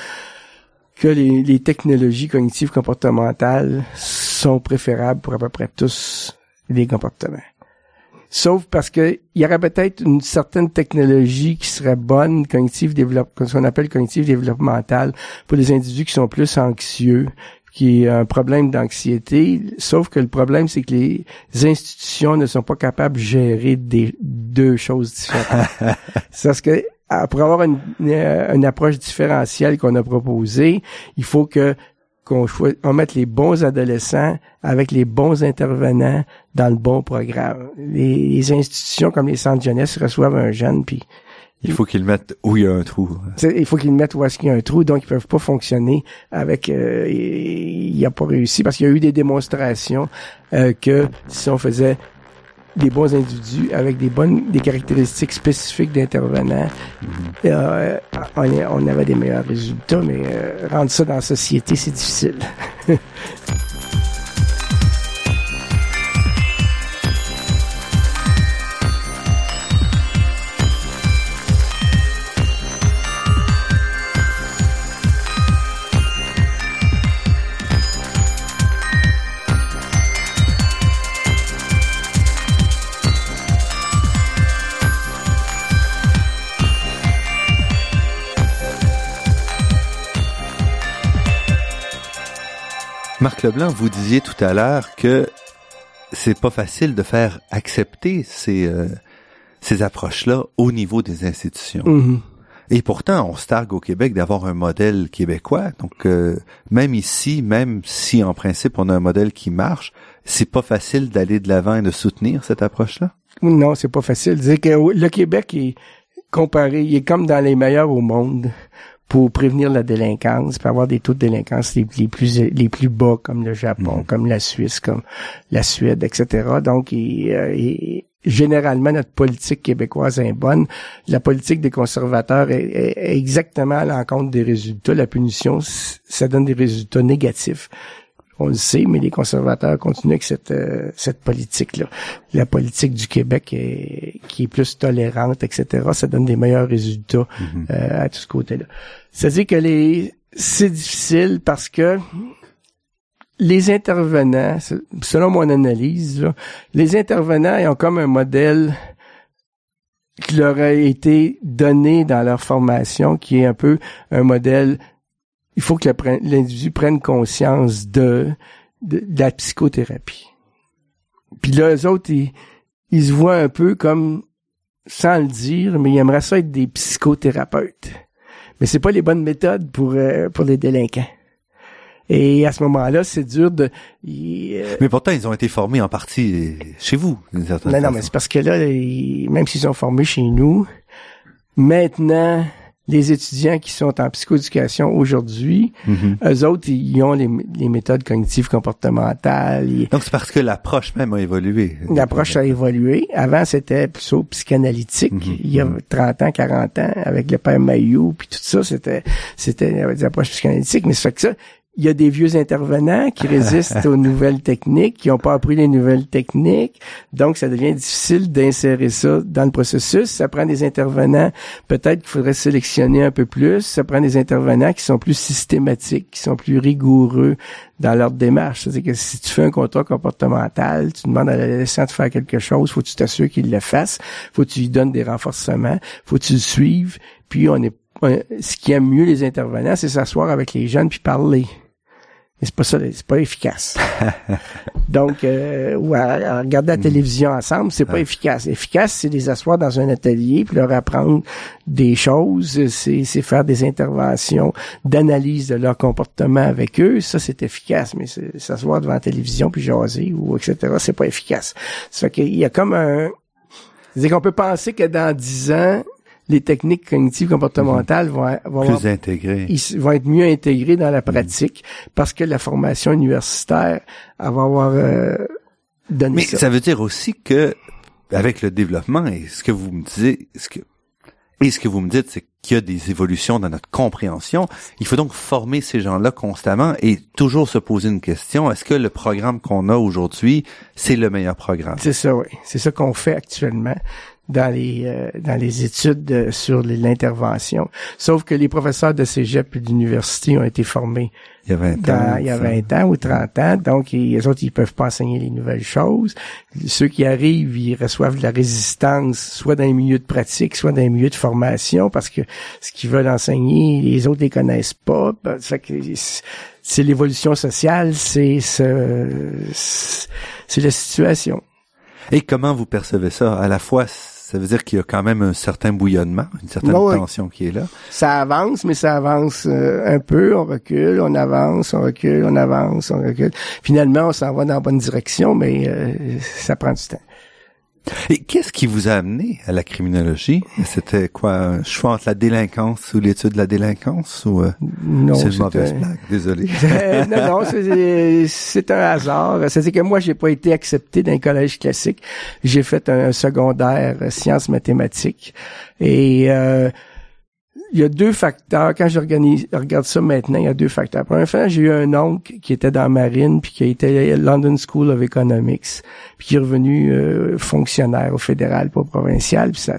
que les, les technologies cognitives comportementales sont préférables pour à peu près tous les comportements. Sauf parce que il y aurait peut-être une certaine technologie qui serait bonne, cognitive développe, ce qu'on appelle cognitive développementale, pour les individus qui sont plus anxieux, qui est un problème d'anxiété. Sauf que le problème, c'est que les institutions ne sont pas capables de gérer des deux choses différentes. c'est parce que à- pour avoir une, une- une approche différentielle qu'on a proposée, il faut que qu'on on mette les bons adolescents avec les bons intervenants dans le bon programme. Les, les institutions comme les centres jeunesse reçoivent un jeune, puis Il faut qu'ils le mettent où il y a un trou. il faut qu'ils le mettent où est-ce qu'il y a un trou, donc ils peuvent pas fonctionner avec. euh, il il a pas réussi parce qu'il y a eu des démonstrations euh, que si on faisait des bons individus avec des bonnes, des caractéristiques spécifiques d'intervenants, euh, on, on avait des meilleurs résultats. Mais euh, rendre ça dans la société, c'est difficile. Marc Leblanc, vous disiez tout à l'heure que c'est pas facile de faire accepter ces, euh, ces approches-là au niveau des institutions. Mhm. Et pourtant, on se targue au Québec d'avoir un modèle québécois. Donc, euh, même ici, même si en principe on a un modèle qui marche, c'est pas facile d'aller de l'avant et de soutenir cette approche-là? Non, c'est pas facile. Dire que le Québec est comparé, il est comme dans les meilleurs au monde pour prévenir la délinquance, pour avoir des taux de délinquance les, les plus les plus bas comme le Japon, Mhm. comme la Suisse, comme la Suède, etc. Donc, il, euh, il- généralement notre politique québécoise est bonne. La politique des conservateurs est, exactement à l'encontre des résultats. La punition, ça donne des résultats négatifs. On le sait, mais les conservateurs continuent avec cette, euh, cette politique-là. La politique du Québec est, qui est plus tolérante, etc., ça donne des meilleurs résultats euh, à tout ce côté-là. C'est-à-dire que les c'est difficile parce que les intervenants, selon mon analyse, là, les intervenants ils ont comme un modèle qui leur a été donné dans leur formation, qui est un peu un modèle il faut que l'individu prenne conscience de, de, de la psychothérapie. Puis là, eux autres, ils, ils se voient un peu comme, sans le dire, mais ils aimeraient ça être des psychothérapeutes. Mais c'est pas les bonnes méthodes pour, euh, pour les délinquants. Et à ce moment-là, c'est dur de... ils, euh, Mais pourtant, ils ont été formés en partie chez vous, d'une certaine non, non, façon. mais c'est parce que là, ils- même s'ils sont formés chez nous, maintenant, les étudiants qui sont en psychoéducation aujourd'hui, Mhm. eux autres, ils ont les, les méthodes cognitives comportementales. ils- Donc c'est parce que l'approche même a évolué. L'approche a évolué. Avant, c'était plutôt psychanalytique. Mhm. Il y a 30 ans, 40 ans, avec le père Mayou, puis tout ça, c'était, c'était des approches psychanalytiques. Mais c'est fait que ça, il y a des vieux intervenants qui résistent aux nouvelles techniques, qui n'ont pas appris les nouvelles techniques. Donc, ça devient difficile d'insérer ça dans le processus. Ça prend des intervenants, peut-être qu'il faudrait sélectionner un peu plus. Ça prend des intervenants qui sont plus systématiques, qui sont plus rigoureux dans leur démarche. C'est-à-dire que si tu fais un contrat comportemental, tu demandes à l'adolescent de faire quelque chose, faut que tu t'assures qu'il le fasse, faut que tu lui donnes des renforcements, faut que tu le suives, puis on est ce qui aime mieux les intervenants, c'est s'asseoir avec les jeunes puis parler. Mais c'est pas ça, c'est pas efficace. Donc, euh, ou à, à regarder la télévision ensemble, c'est pas efficace. Efficace, c'est les asseoir dans un atelier puis leur apprendre des choses, c'est, c'est faire des interventions d'analyse de leur comportement avec eux. Ça, c'est efficace. Mais c'est, s'asseoir devant la télévision puis jaser ou etc., c'est pas efficace. Ça fait qu'il y a comme un... C'est-à-dire qu'on peut penser que dans dix ans, les techniques cognitives comportementales vont, vont Plus ils vont être mieux intégrés dans la pratique parce que la formation universitaire elle va avoir euh, donné Mais ça. ça veut dire aussi que avec le développement et ce que vous me disiez, ce que et ce que vous me dites, c'est qu'il y a des évolutions dans notre compréhension. Il faut donc former ces gens-là constamment et toujours se poser une question est-ce que le programme qu'on a aujourd'hui, c'est le meilleur programme? C'est ça, oui. C'est ça qu'on fait actuellement dans les euh, dans les études de- sur l'intervention. Sauf que les professeurs de cégep et d'université ont été formés Il y a 20 dans- ans. il y a ça. 20 ans ou 30 ans, donc ils- les autres, ils peuvent pas enseigner les nouvelles choses. Ceux qui arrivent, ils reçoivent de la résistance, soit dans les milieux de pratique, soit dans les milieux de formation, parce que ce qu'ils veulent enseigner, les autres les connaissent pas. C'est- c'est l'évolution sociale, c'est ce- c'est la situation. Et comment vous percevez ça? À la fois, ça veut dire qu'il y a quand même un certain bouillonnement, une certaine tension qui est là. Ça avance, mais ça avance euh, un peu, on recule, on avance, on recule, on avance, on recule. Finalement, on s'en va dans la bonne direction, mais euh, ça prend du temps. Et qu'est-ce qui vous a amené à la criminologie? C'était quoi un choix entre la délinquance ou l'étude de la délinquance ou euh, Non, c'est une mauvaise blague? Désolé. Non, non, c'est- un hasard. C'est-à-dire que moi, j'ai pas été accepté dans un collège classique. J'ai fait un secondaire sciences mathématiques. Et euh, il y a deux facteurs. Quand je regarde ça maintenant, il y a deux facteurs. Premièrement, j'ai eu un oncle qui était dans la marine, puis qui a été à London School of Economics, puis qui est revenu euh, fonctionnaire au fédéral, pas au provincial. Puis ça,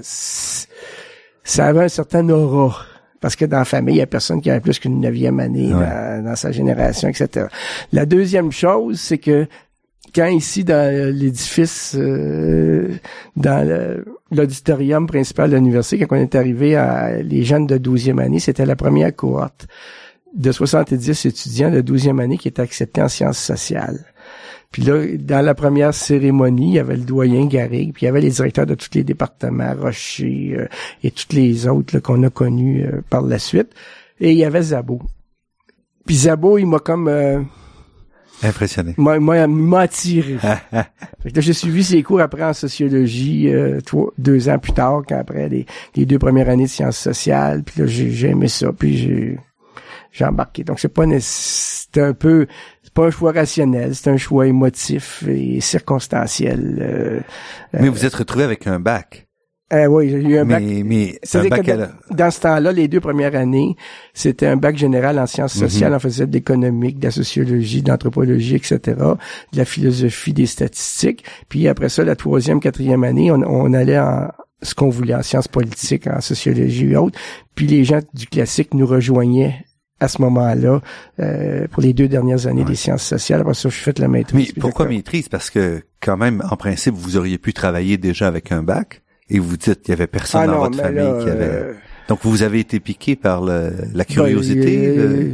ça avait un certain aura. Parce que dans la famille, il y a personne qui avait plus qu'une neuvième année Ouais. dans, dans sa génération, etc. La deuxième chose, c'est que quand ici, dans l'édifice, euh, dans l'auditorium principal de l'université, quand on est arrivé à les jeunes de 12e année, c'était la première cohorte de 70 étudiants de 12e année qui étaient acceptés en sciences sociales. Puis là, dans la première cérémonie, il y avait le doyen Garrigue, puis il y avait les directeurs de tous les départements, Rocher euh, et tous les autres qu'on a connus euh, par la suite. Et il y avait Zabo. Puis Zabo, il m'a comme... euh, Impressionné. m'a, m'a, m'a attiré. Fait que là, j'ai suivi ses cours après en sociologie euh, trois- deux ans plus tard, qu'après les, les deux premières années de sciences sociales. Puis là, j'ai, j'ai aimé ça, puis j'ai, j'ai embarqué. Donc, c'est pas nécess- c'est un peu, c'est pas un choix rationnel, c'est un choix émotif et circonstanciel. Euh, Mais vous êtes retrouvé avec un bac. Euh, oui, j'ai eu un bac. mais mais un C'est-à-dire bac que à dans, ce temps-là, les deux premières années, c'était un bac général en sciences sociales. On faisait de l'économique, de la sociologie, de l'anthropologie, etc., de la philosophie, des statistiques. Puis après ça, la troisième, quatrième année, on, on allait en ce qu'on voulait, en sciences politiques, en sociologie et autres. Puis les gens du classique nous rejoignaient à ce moment-là euh, pour les deux dernières années des sciences sociales. Après ça, je suis fait la maîtrise. Mais pourquoi maîtrise? Parce que quand même, en principe, vous auriez pu travailler déjà avec un bac. Et vous dites qu'il y avait personne Ah dans non, votre famille là, qui avait. euh, Donc vous avez été piqué par le- la curiosité. Ben, de- euh,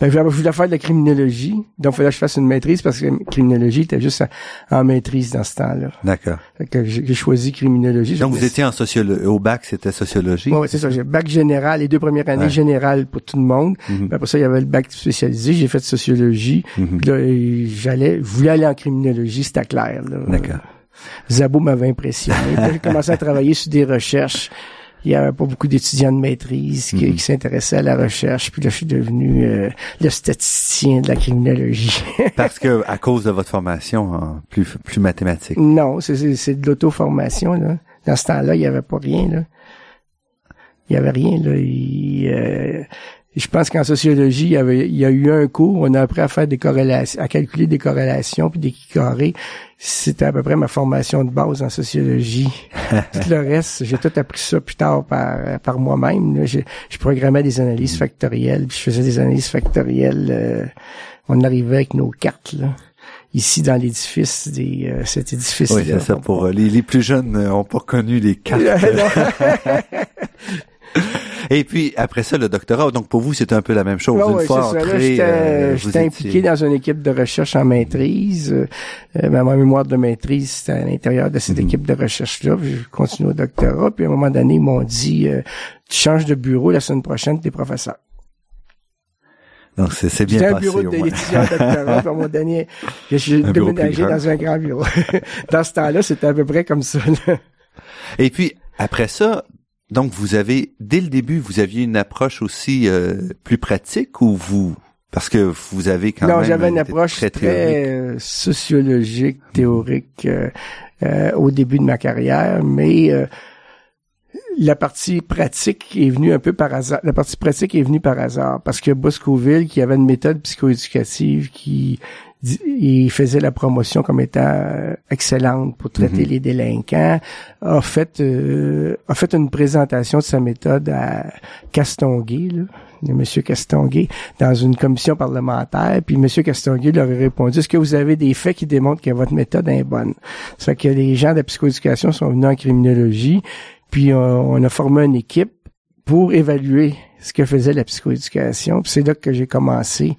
ben, je voulais faire de la criminologie. Donc, il fallait que je fasse une maîtrise parce que la criminologie était juste en- maîtrise dans ce temps-là. D'accord. Que j'ai choisi criminologie. Donc vous étiez en sociologie. Au bac, c'était sociologie? Ouais, c'est ça. J'ai bac général, les deux premières années Ouais. générales pour tout le monde. Mhm. Puis après ça, il y avait le bac spécialisé. J'ai fait sociologie. Mhm. Puis là, euh, j'allais, je voulais aller en criminologie, c'était clair. D'accord. Zabo m'avait impressionné. Puis j'ai commencé à travailler sur des recherches il y avait pas beaucoup d'étudiants de maîtrise qui, Mhm. qui s'intéressaient à la recherche. Puis là, je suis devenu euh, le statisticien de la criminologie. Parce que à cause de votre formation plus plus mathématique. non, c'est- c'est c'est de l'auto-formation. Là. Dans ce temps-là, il y avait pas rien. Là. Il y avait rien. Là. Il, euh, je pense qu'en sociologie, il y, avait, il y a eu un cours, on a appris à faire des corrélations, à calculer des corrélations puis des carrés. C'était à peu près ma formation de base en sociologie. Tout le reste, j'ai tout appris ça plus tard par, par moi-même. là. Je, je programmais des analyses factorielles, puis je faisais des analyses factorielles. euh, on arrivait avec nos cartes là, ici dans l'édifice des euh, cet édifice. Oui, c'est ça. Pour euh, les, les plus jeunes, euh, ont pas connu les cartes. Et puis après ça, le doctorat. Donc pour vous, c'était un peu la même chose. Ouais, Une ouais, fois c'est entré, j'étais euh, étiez- impliqué dans une équipe de recherche en maîtrise. Euh, ma mémoire de maîtrise, c'était à l'intérieur de cette Mhm. équipe de recherche-là. Je continue au doctorat. Puis à un moment donné, ils m'ont dit euh, Tu changes de bureau la semaine prochaine, t'es professeur. Donc c'est c'est bien J'étais un passé bureau d'étudiant doctorat, un moment donné, j'ai déménagé dans un grand bureau. dans ce temps-là, c'était à peu près comme ça. là. Et puis après ça, donc vous avez dès le début, vous aviez une approche aussi euh, plus pratique ou vous parce que vous avez quand non, même j'avais une approche très, théorique. euh, sociologique, théorique euh, euh, au début de ma carrière, mais euh, la partie pratique est venue un peu par hasard. La partie pratique est venue par hasard parce que Boscoville, qui avait une méthode psychoéducative qui il faisait la promotion comme étant euh, excellente pour traiter Mhm. les délinquants, a fait euh, a fait une présentation de sa méthode à Castonguay, là, Monsieur Castonguay, dans une commission parlementaire. Puis Monsieur Castonguay leur a répondu Est-ce que vous avez des faits qui démontrent que votre méthode est bonne? Ça fait que les gens de la psychoéducation sont venus en criminologie, puis on, on a formé une équipe pour évaluer ce que faisait la psychoéducation. Puis c'est là que j'ai commencé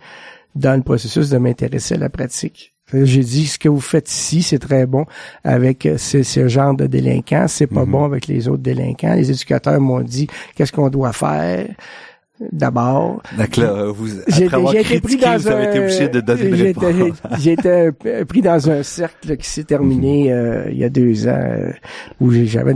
dans le processus de m'intéresser à la pratique. J'ai dit ce que vous faites ici, c'est très bon avec euh, ce, ce genre de délinquants, c'est pas Mhm. bon avec les autres délinquants. Les éducateurs m'ont dit qu'est-ce qu'on doit faire? D'abord. Donc là, vous J'ai après avoir été pris critiqué, dans vous avez un été obligé de donner une j'ai réponse. été- J'ai été euh, pris dans un cercle qui s'est terminé euh, il y a deux ans euh, où j'avais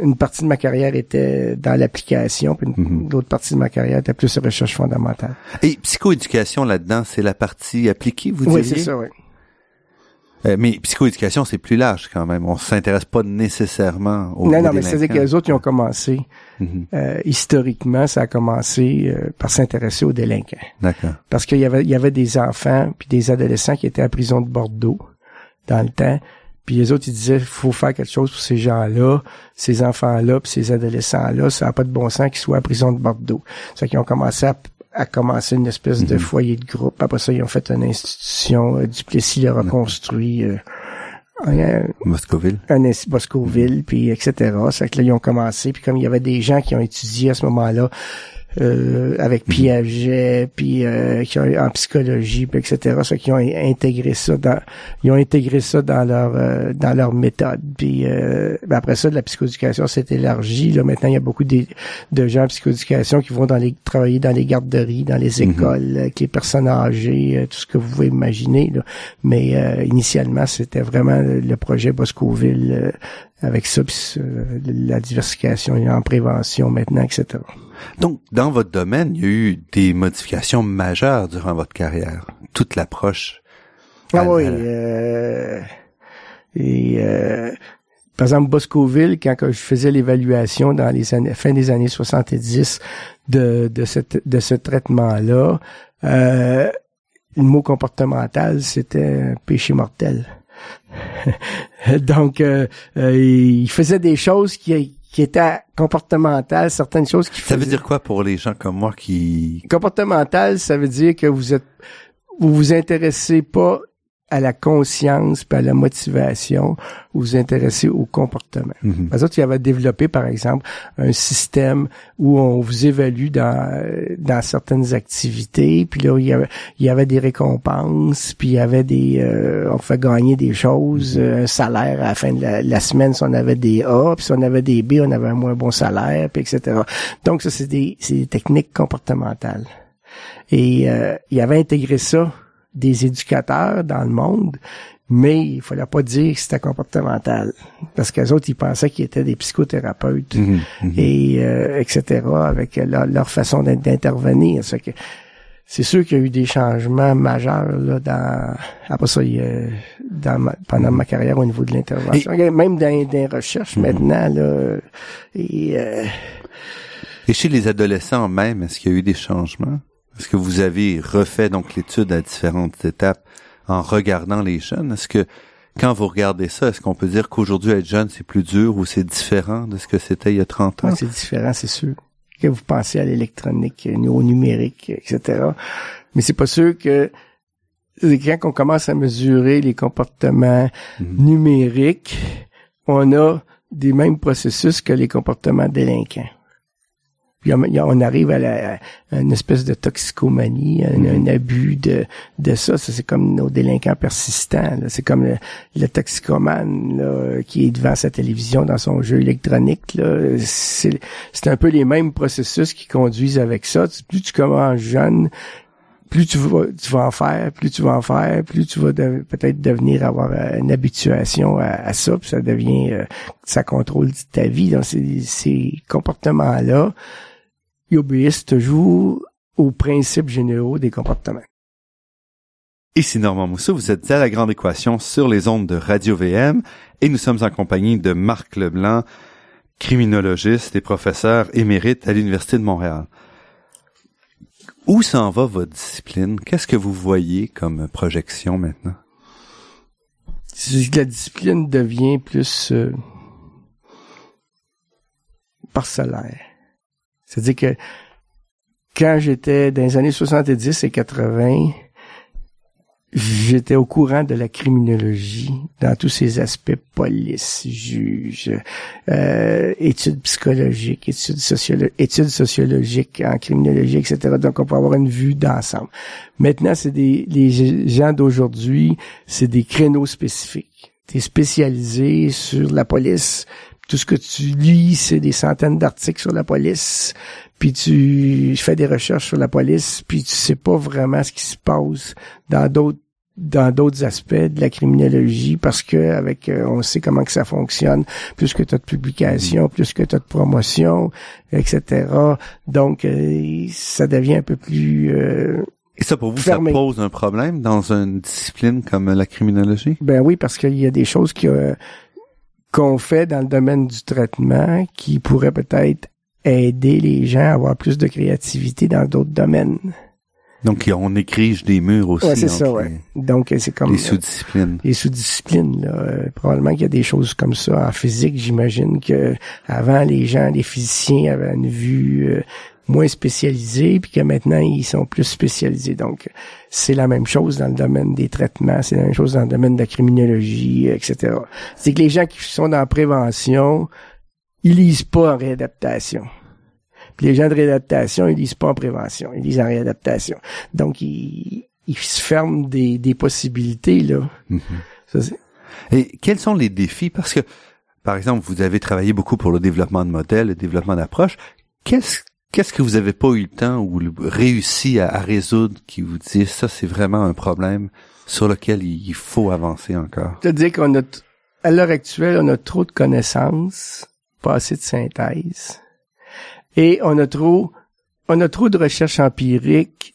une partie de ma carrière était dans l'application, puis une- Mhm. l'autre partie de ma carrière était plus recherche fondamentale. Et psychoéducation là-dedans, c'est la partie appliquée, vous Oui, diriez? c'est ça, oui. Euh, mais psychoéducation, c'est plus large quand même. On s'intéresse pas nécessairement aux Non, non, mais c'est-à-dire que les autres, ils ont commencé, Mhm. euh, historiquement, ça a commencé euh, par s'intéresser aux délinquants. D'accord. Parce qu'il y avait, il y avait des enfants puis des adolescents qui étaient à prison de Bordeaux dans le temps. Puis les autres, ils disaient, faut faire quelque chose pour ces gens-là, ces enfants-là, puis ces adolescents-là. Ça n'a pas de bon sens qu'ils soient à prison de Bordeaux. C'est qu'ils ont commencé à, à commencer une espèce de Mhm. foyer de groupe. Après ça, ils ont fait une institution. Euh, Duplessis leur a construit euh, un, Moscoville. un puis etc. C'est que là, ils ont commencé, puis comme il y avait des gens qui ont étudié à ce moment-là euh, avec Piaget, puis euh, qui ont en psychologie, puis etc. C'est qu'ils ont intégré ça dans, ils ont intégré ça dans leur euh, dans leur méthode. Puis euh, ben après ça, la psychoéducation s'est élargie. Là, maintenant, il y a beaucoup de, de gens en psychoéducation qui vont dans les travailler dans les garderies, dans les Mhm. écoles, avec les personnes âgées, euh, tout ce que vous pouvez imaginer. Là. Mais euh, initialement, c'était vraiment le, projet Boscoville euh, avec ça, puis euh, la diversification en prévention maintenant, etc. Donc, dans votre domaine, il y a eu des modifications majeures durant votre carrière. Toute l'approche. Ah oui. euh, et euh, par exemple, Boscoville, quand je faisais l'évaluation dans les années, fin des années 70 de, de, cette, de ce traitement-là, euh, le mot comportemental, c'était un péché mortel. Donc, euh, euh, il faisait des choses qui, qui étaient comportementales, certaines choses qui Ça veut dire quoi pour les gens comme moi qui... Comportemental, ça veut dire que vous êtes, vous vous intéressez pas à la conscience, pas à la motivation, vous vous intéressez au comportement. Mhm. Par exemple, il avait développé, par exemple, un système où on vous évalue dans, euh, dans certaines activités, puis là, il y avait, il y avait des récompenses, puis il y avait des... euh, on fait gagner des choses, euh, un salaire à la fin de la, la semaine, si on avait des A, puis si on avait des B, on avait un moins bon salaire, puis etc. Donc, ça, c'est des, des techniques comportementales. Et euh, il avait intégré ça des éducateurs dans le monde, mais il fallait pas dire que c'était comportemental parce qu'eux autres ils pensaient qu'ils étaient des psychothérapeutes Mhm, mhm. et euh, etc avec leur, leur façon d'in- d'intervenir c'est sûr qu'il y a eu des changements majeurs là dans après ça il y a- dans ma- pendant ma carrière au niveau de l'intervention même dans, les recherches maintenant là et euh, Et chez les adolescents même, est-ce qu'il y a eu des changements? Est-ce que vous avez refait donc l'étude à différentes étapes en regardant les jeunes? Est-ce que quand vous regardez ça, est-ce qu'on peut dire qu'aujourd'hui être jeune c'est plus dur ou c'est différent de ce que c'était il y a 30 ans? Ouais, c'est différent, c'est sûr. Que vous pensez à l'électronique, euh, au numérique, etc. Mais c'est pas sûr que quand on commence à mesurer les comportements Mhm. numériques, on a des mêmes processus que les comportements délinquants. Puis on- arrive à, la, à une espèce de toxicomanie, un, Mhm. un abus de, de ça. Ça, c'est comme nos délinquants persistants. là. C'est comme le, le toxicomane là, qui est devant sa télévision dans son jeu électronique. là. C'est c'est un peu les mêmes processus qui conduisent avec ça. Plus tu commences jeune, plus tu vas, tu vas en faire, plus tu vas en faire, plus tu vas de- peut-être devenir avoir euh, une habituation à, à ça, puis ça devient, euh, ça contrôle ta vie. Donc ces, ces comportements-là, obéissent toujours aux principes généraux des comportements. Ici Normand Mousseau, vous êtes à la Grande Équation sur les ondes de Radio VM et nous sommes en compagnie de Marc Leblanc, criminologiste et professeur émérite à l'Université de Montréal. Où s'en va votre discipline? Qu'est-ce que vous voyez comme projection maintenant? La discipline devient plus euh, parcellaire. C'est-à-dire que quand j'étais dans les années 70 et 80, j'étais au courant de la criminologie dans tous ses aspects police, juge, euh, études psychologiques, études, études sociologiques en criminologie, etc. Donc, on peut avoir une vue d'ensemble. Maintenant, c'est des les gens d'aujourd'hui, c'est des créneaux spécifiques. Tu es spécialisé sur la police. Tout ce que tu lis, c'est des centaines d'articles sur la police. Puis tu fais des recherches sur la police, puis tu sais pas vraiment ce qui se passe dans d'autres dans d'autres aspects de la criminologie parce que avec euh, on sait comment que ça fonctionne plus que tu as de publications plus que tu as de promotions etc donc euh, ça devient un peu plus euh, Et ça, pour vous, Fermé. ça pose un problème dans une discipline comme la criminologie? Ben oui, parce qu'il y a des choses qui, euh, qu'on fait dans le domaine du traitement qui pourraient peut-être aider les gens à avoir plus de créativité dans d'autres domaines. Donc, on écrige des murs aussi. Ouais, c'est ça, ouais. Donc, euh, c'est comme Les sous-disciplines. les sous-disciplines. Là. Euh, probablement qu'il y a des choses comme ça en physique. J'imagine que avant les gens, les physiciens avaient une vue euh, moins spécialisée, puis que maintenant ils sont plus spécialisés. Donc, c'est la même chose dans le domaine des traitements, c'est la même chose dans le domaine de la criminologie, euh, etc. C'est que les gens qui sont dans la prévention, ils lisent pas en réadaptation. Puis les gens de réadaptation, ils lisent pas en prévention, ils lisent en réadaptation. Donc, ils, ils se ferment des, des possibilités, là. Ça, c'est- Et quels sont les défis? Parce que, par exemple, vous avez travaillé beaucoup pour le développement de modèles, le développement d'approches. Qu'est-ce Qu'est-ce que vous avez pas eu le temps ou réussi à, résoudre qui vous dit ça c'est vraiment un problème sur lequel il faut avancer encore? C'est-à-dire qu'on a, à l'heure actuelle, on a trop de connaissances, pas assez de synthèse. Et on a trop, on a trop de recherches empiriques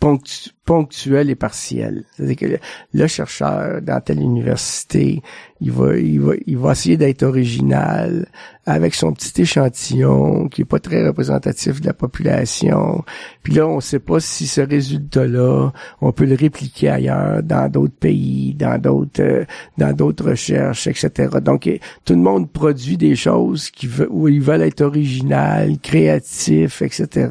ponctu- ponctuelles et partielles. C'est-à-dire que le, chercheur dans telle université, il va, il va, il va essayer d'être original avec son petit échantillon qui est pas très représentatif de la population. Puis là, on sait pas si ce résultat-là, on peut le répliquer ailleurs, dans d'autres pays, dans d'autres, euh, dans d'autres recherches, etc. Donc, tout le monde produit des choses qui veut, où ils veulent être original, créatifs, etc.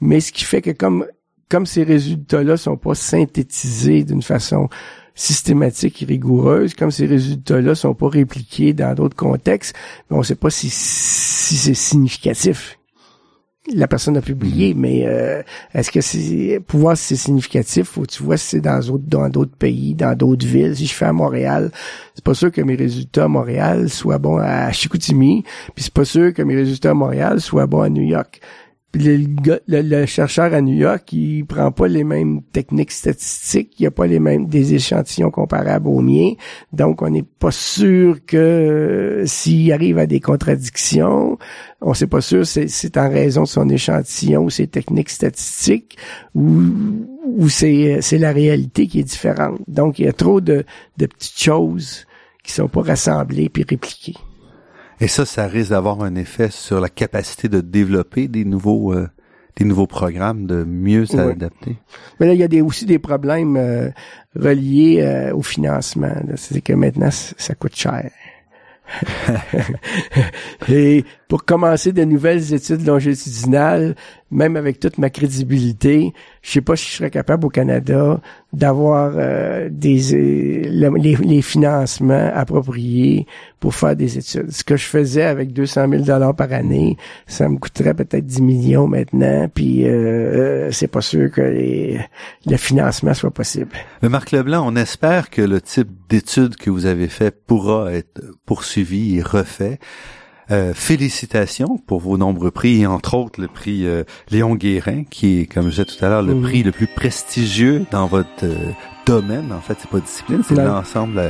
Mais ce qui fait que comme comme ces résultats-là sont pas synthétisés d'une façon systématique et rigoureuse, comme ces résultats-là sont pas répliqués dans d'autres contextes, on ne sait pas si, si c'est significatif. La personne a publié, mais euh, est-ce que c'est pour voir si c'est significatif, faut tu vois si c'est dans d'autres dans d'autres pays, dans d'autres villes. Si je fais à Montréal, c'est pas sûr que mes résultats à Montréal soient bons à Chicoutimi, puis c'est pas sûr que mes résultats à Montréal soient bons à New York. Le, chercheur à New York, il prend pas les mêmes techniques statistiques, il a pas les mêmes des échantillons comparables aux miens, donc on n'est pas sûr que euh, s'il arrive à des contradictions, on sait pas sûr c'est en raison de son échantillon ou ses techniques statistiques ou, ou c'est c'est la réalité qui est différente. Donc il y a trop de, de petites choses qui sont pas rassemblées puis répliquées. Et ça, ça risque d'avoir un effet sur la capacité de développer des nouveaux euh, des nouveaux programmes, de mieux s'adapter. Mais là, il y a des, aussi des problèmes euh, reliés euh, au financement. C'est que maintenant, ça coûte cher. Et pour commencer de nouvelles études longitudinales, même avec toute ma crédibilité, je sais pas si je serais capable au Canada d'avoir euh, des euh, les, financements appropriés pour faire des études. Ce que je faisais avec 200 000 dollars par année, ça me coûterait peut-être 10 millions maintenant, puis euh, c'est pas sûr que le financement soit possible. Mais Marc Leblanc, on espère que le type d'études que vous avez fait pourra être poursuivi et refait. Euh, félicitations pour vos nombreux prix, entre autres le prix euh, Léon Guérin, qui est, comme je disais tout à l'heure, le prix le plus prestigieux dans votre euh, domaine. En fait, c'est pas discipline, c'est l'ensemble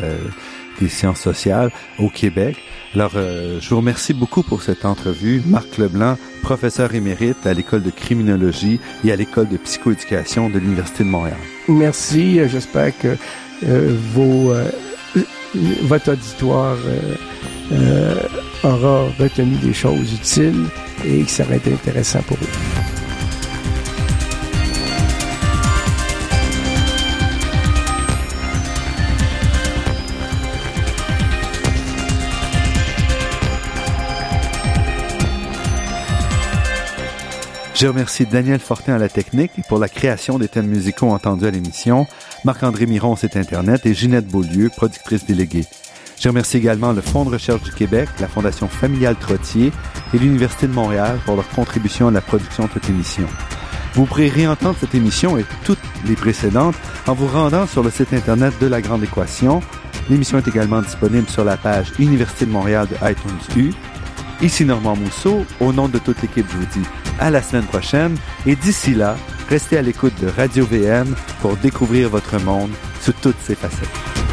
des sciences sociales au Québec. Alors, je vous remercie beaucoup pour cette entrevue. Marc Leblanc, professeur émérite à l'école de criminologie et à l'école de psychoéducation de l'Université de Montréal. Merci. J'espère que vos, votre auditoire aura retenu des choses utiles et que ça va être intéressant pour eux. Je remercie Daniel Fortin à la technique pour la création des thèmes musicaux entendus à l'émission, Marc-André Miron, c'est Internet et Ginette Beaulieu, productrice déléguée. Je remercie également le Fonds de recherche du Québec, la Fondation familiale Trottier et l'Université de Montréal pour leur contribution à la production de cette émission. Vous pourrez réentendre cette émission et toutes les précédentes en vous rendant sur le site Internet de La Grande Équation. L'émission est également disponible sur la page Université de Montréal de iTunes U. Ici Normand Mousseau, au nom de toute l'équipe, je vous dis à la semaine prochaine et d'ici là, restez à l'écoute de Radio VM pour découvrir votre monde sous toutes ses facettes.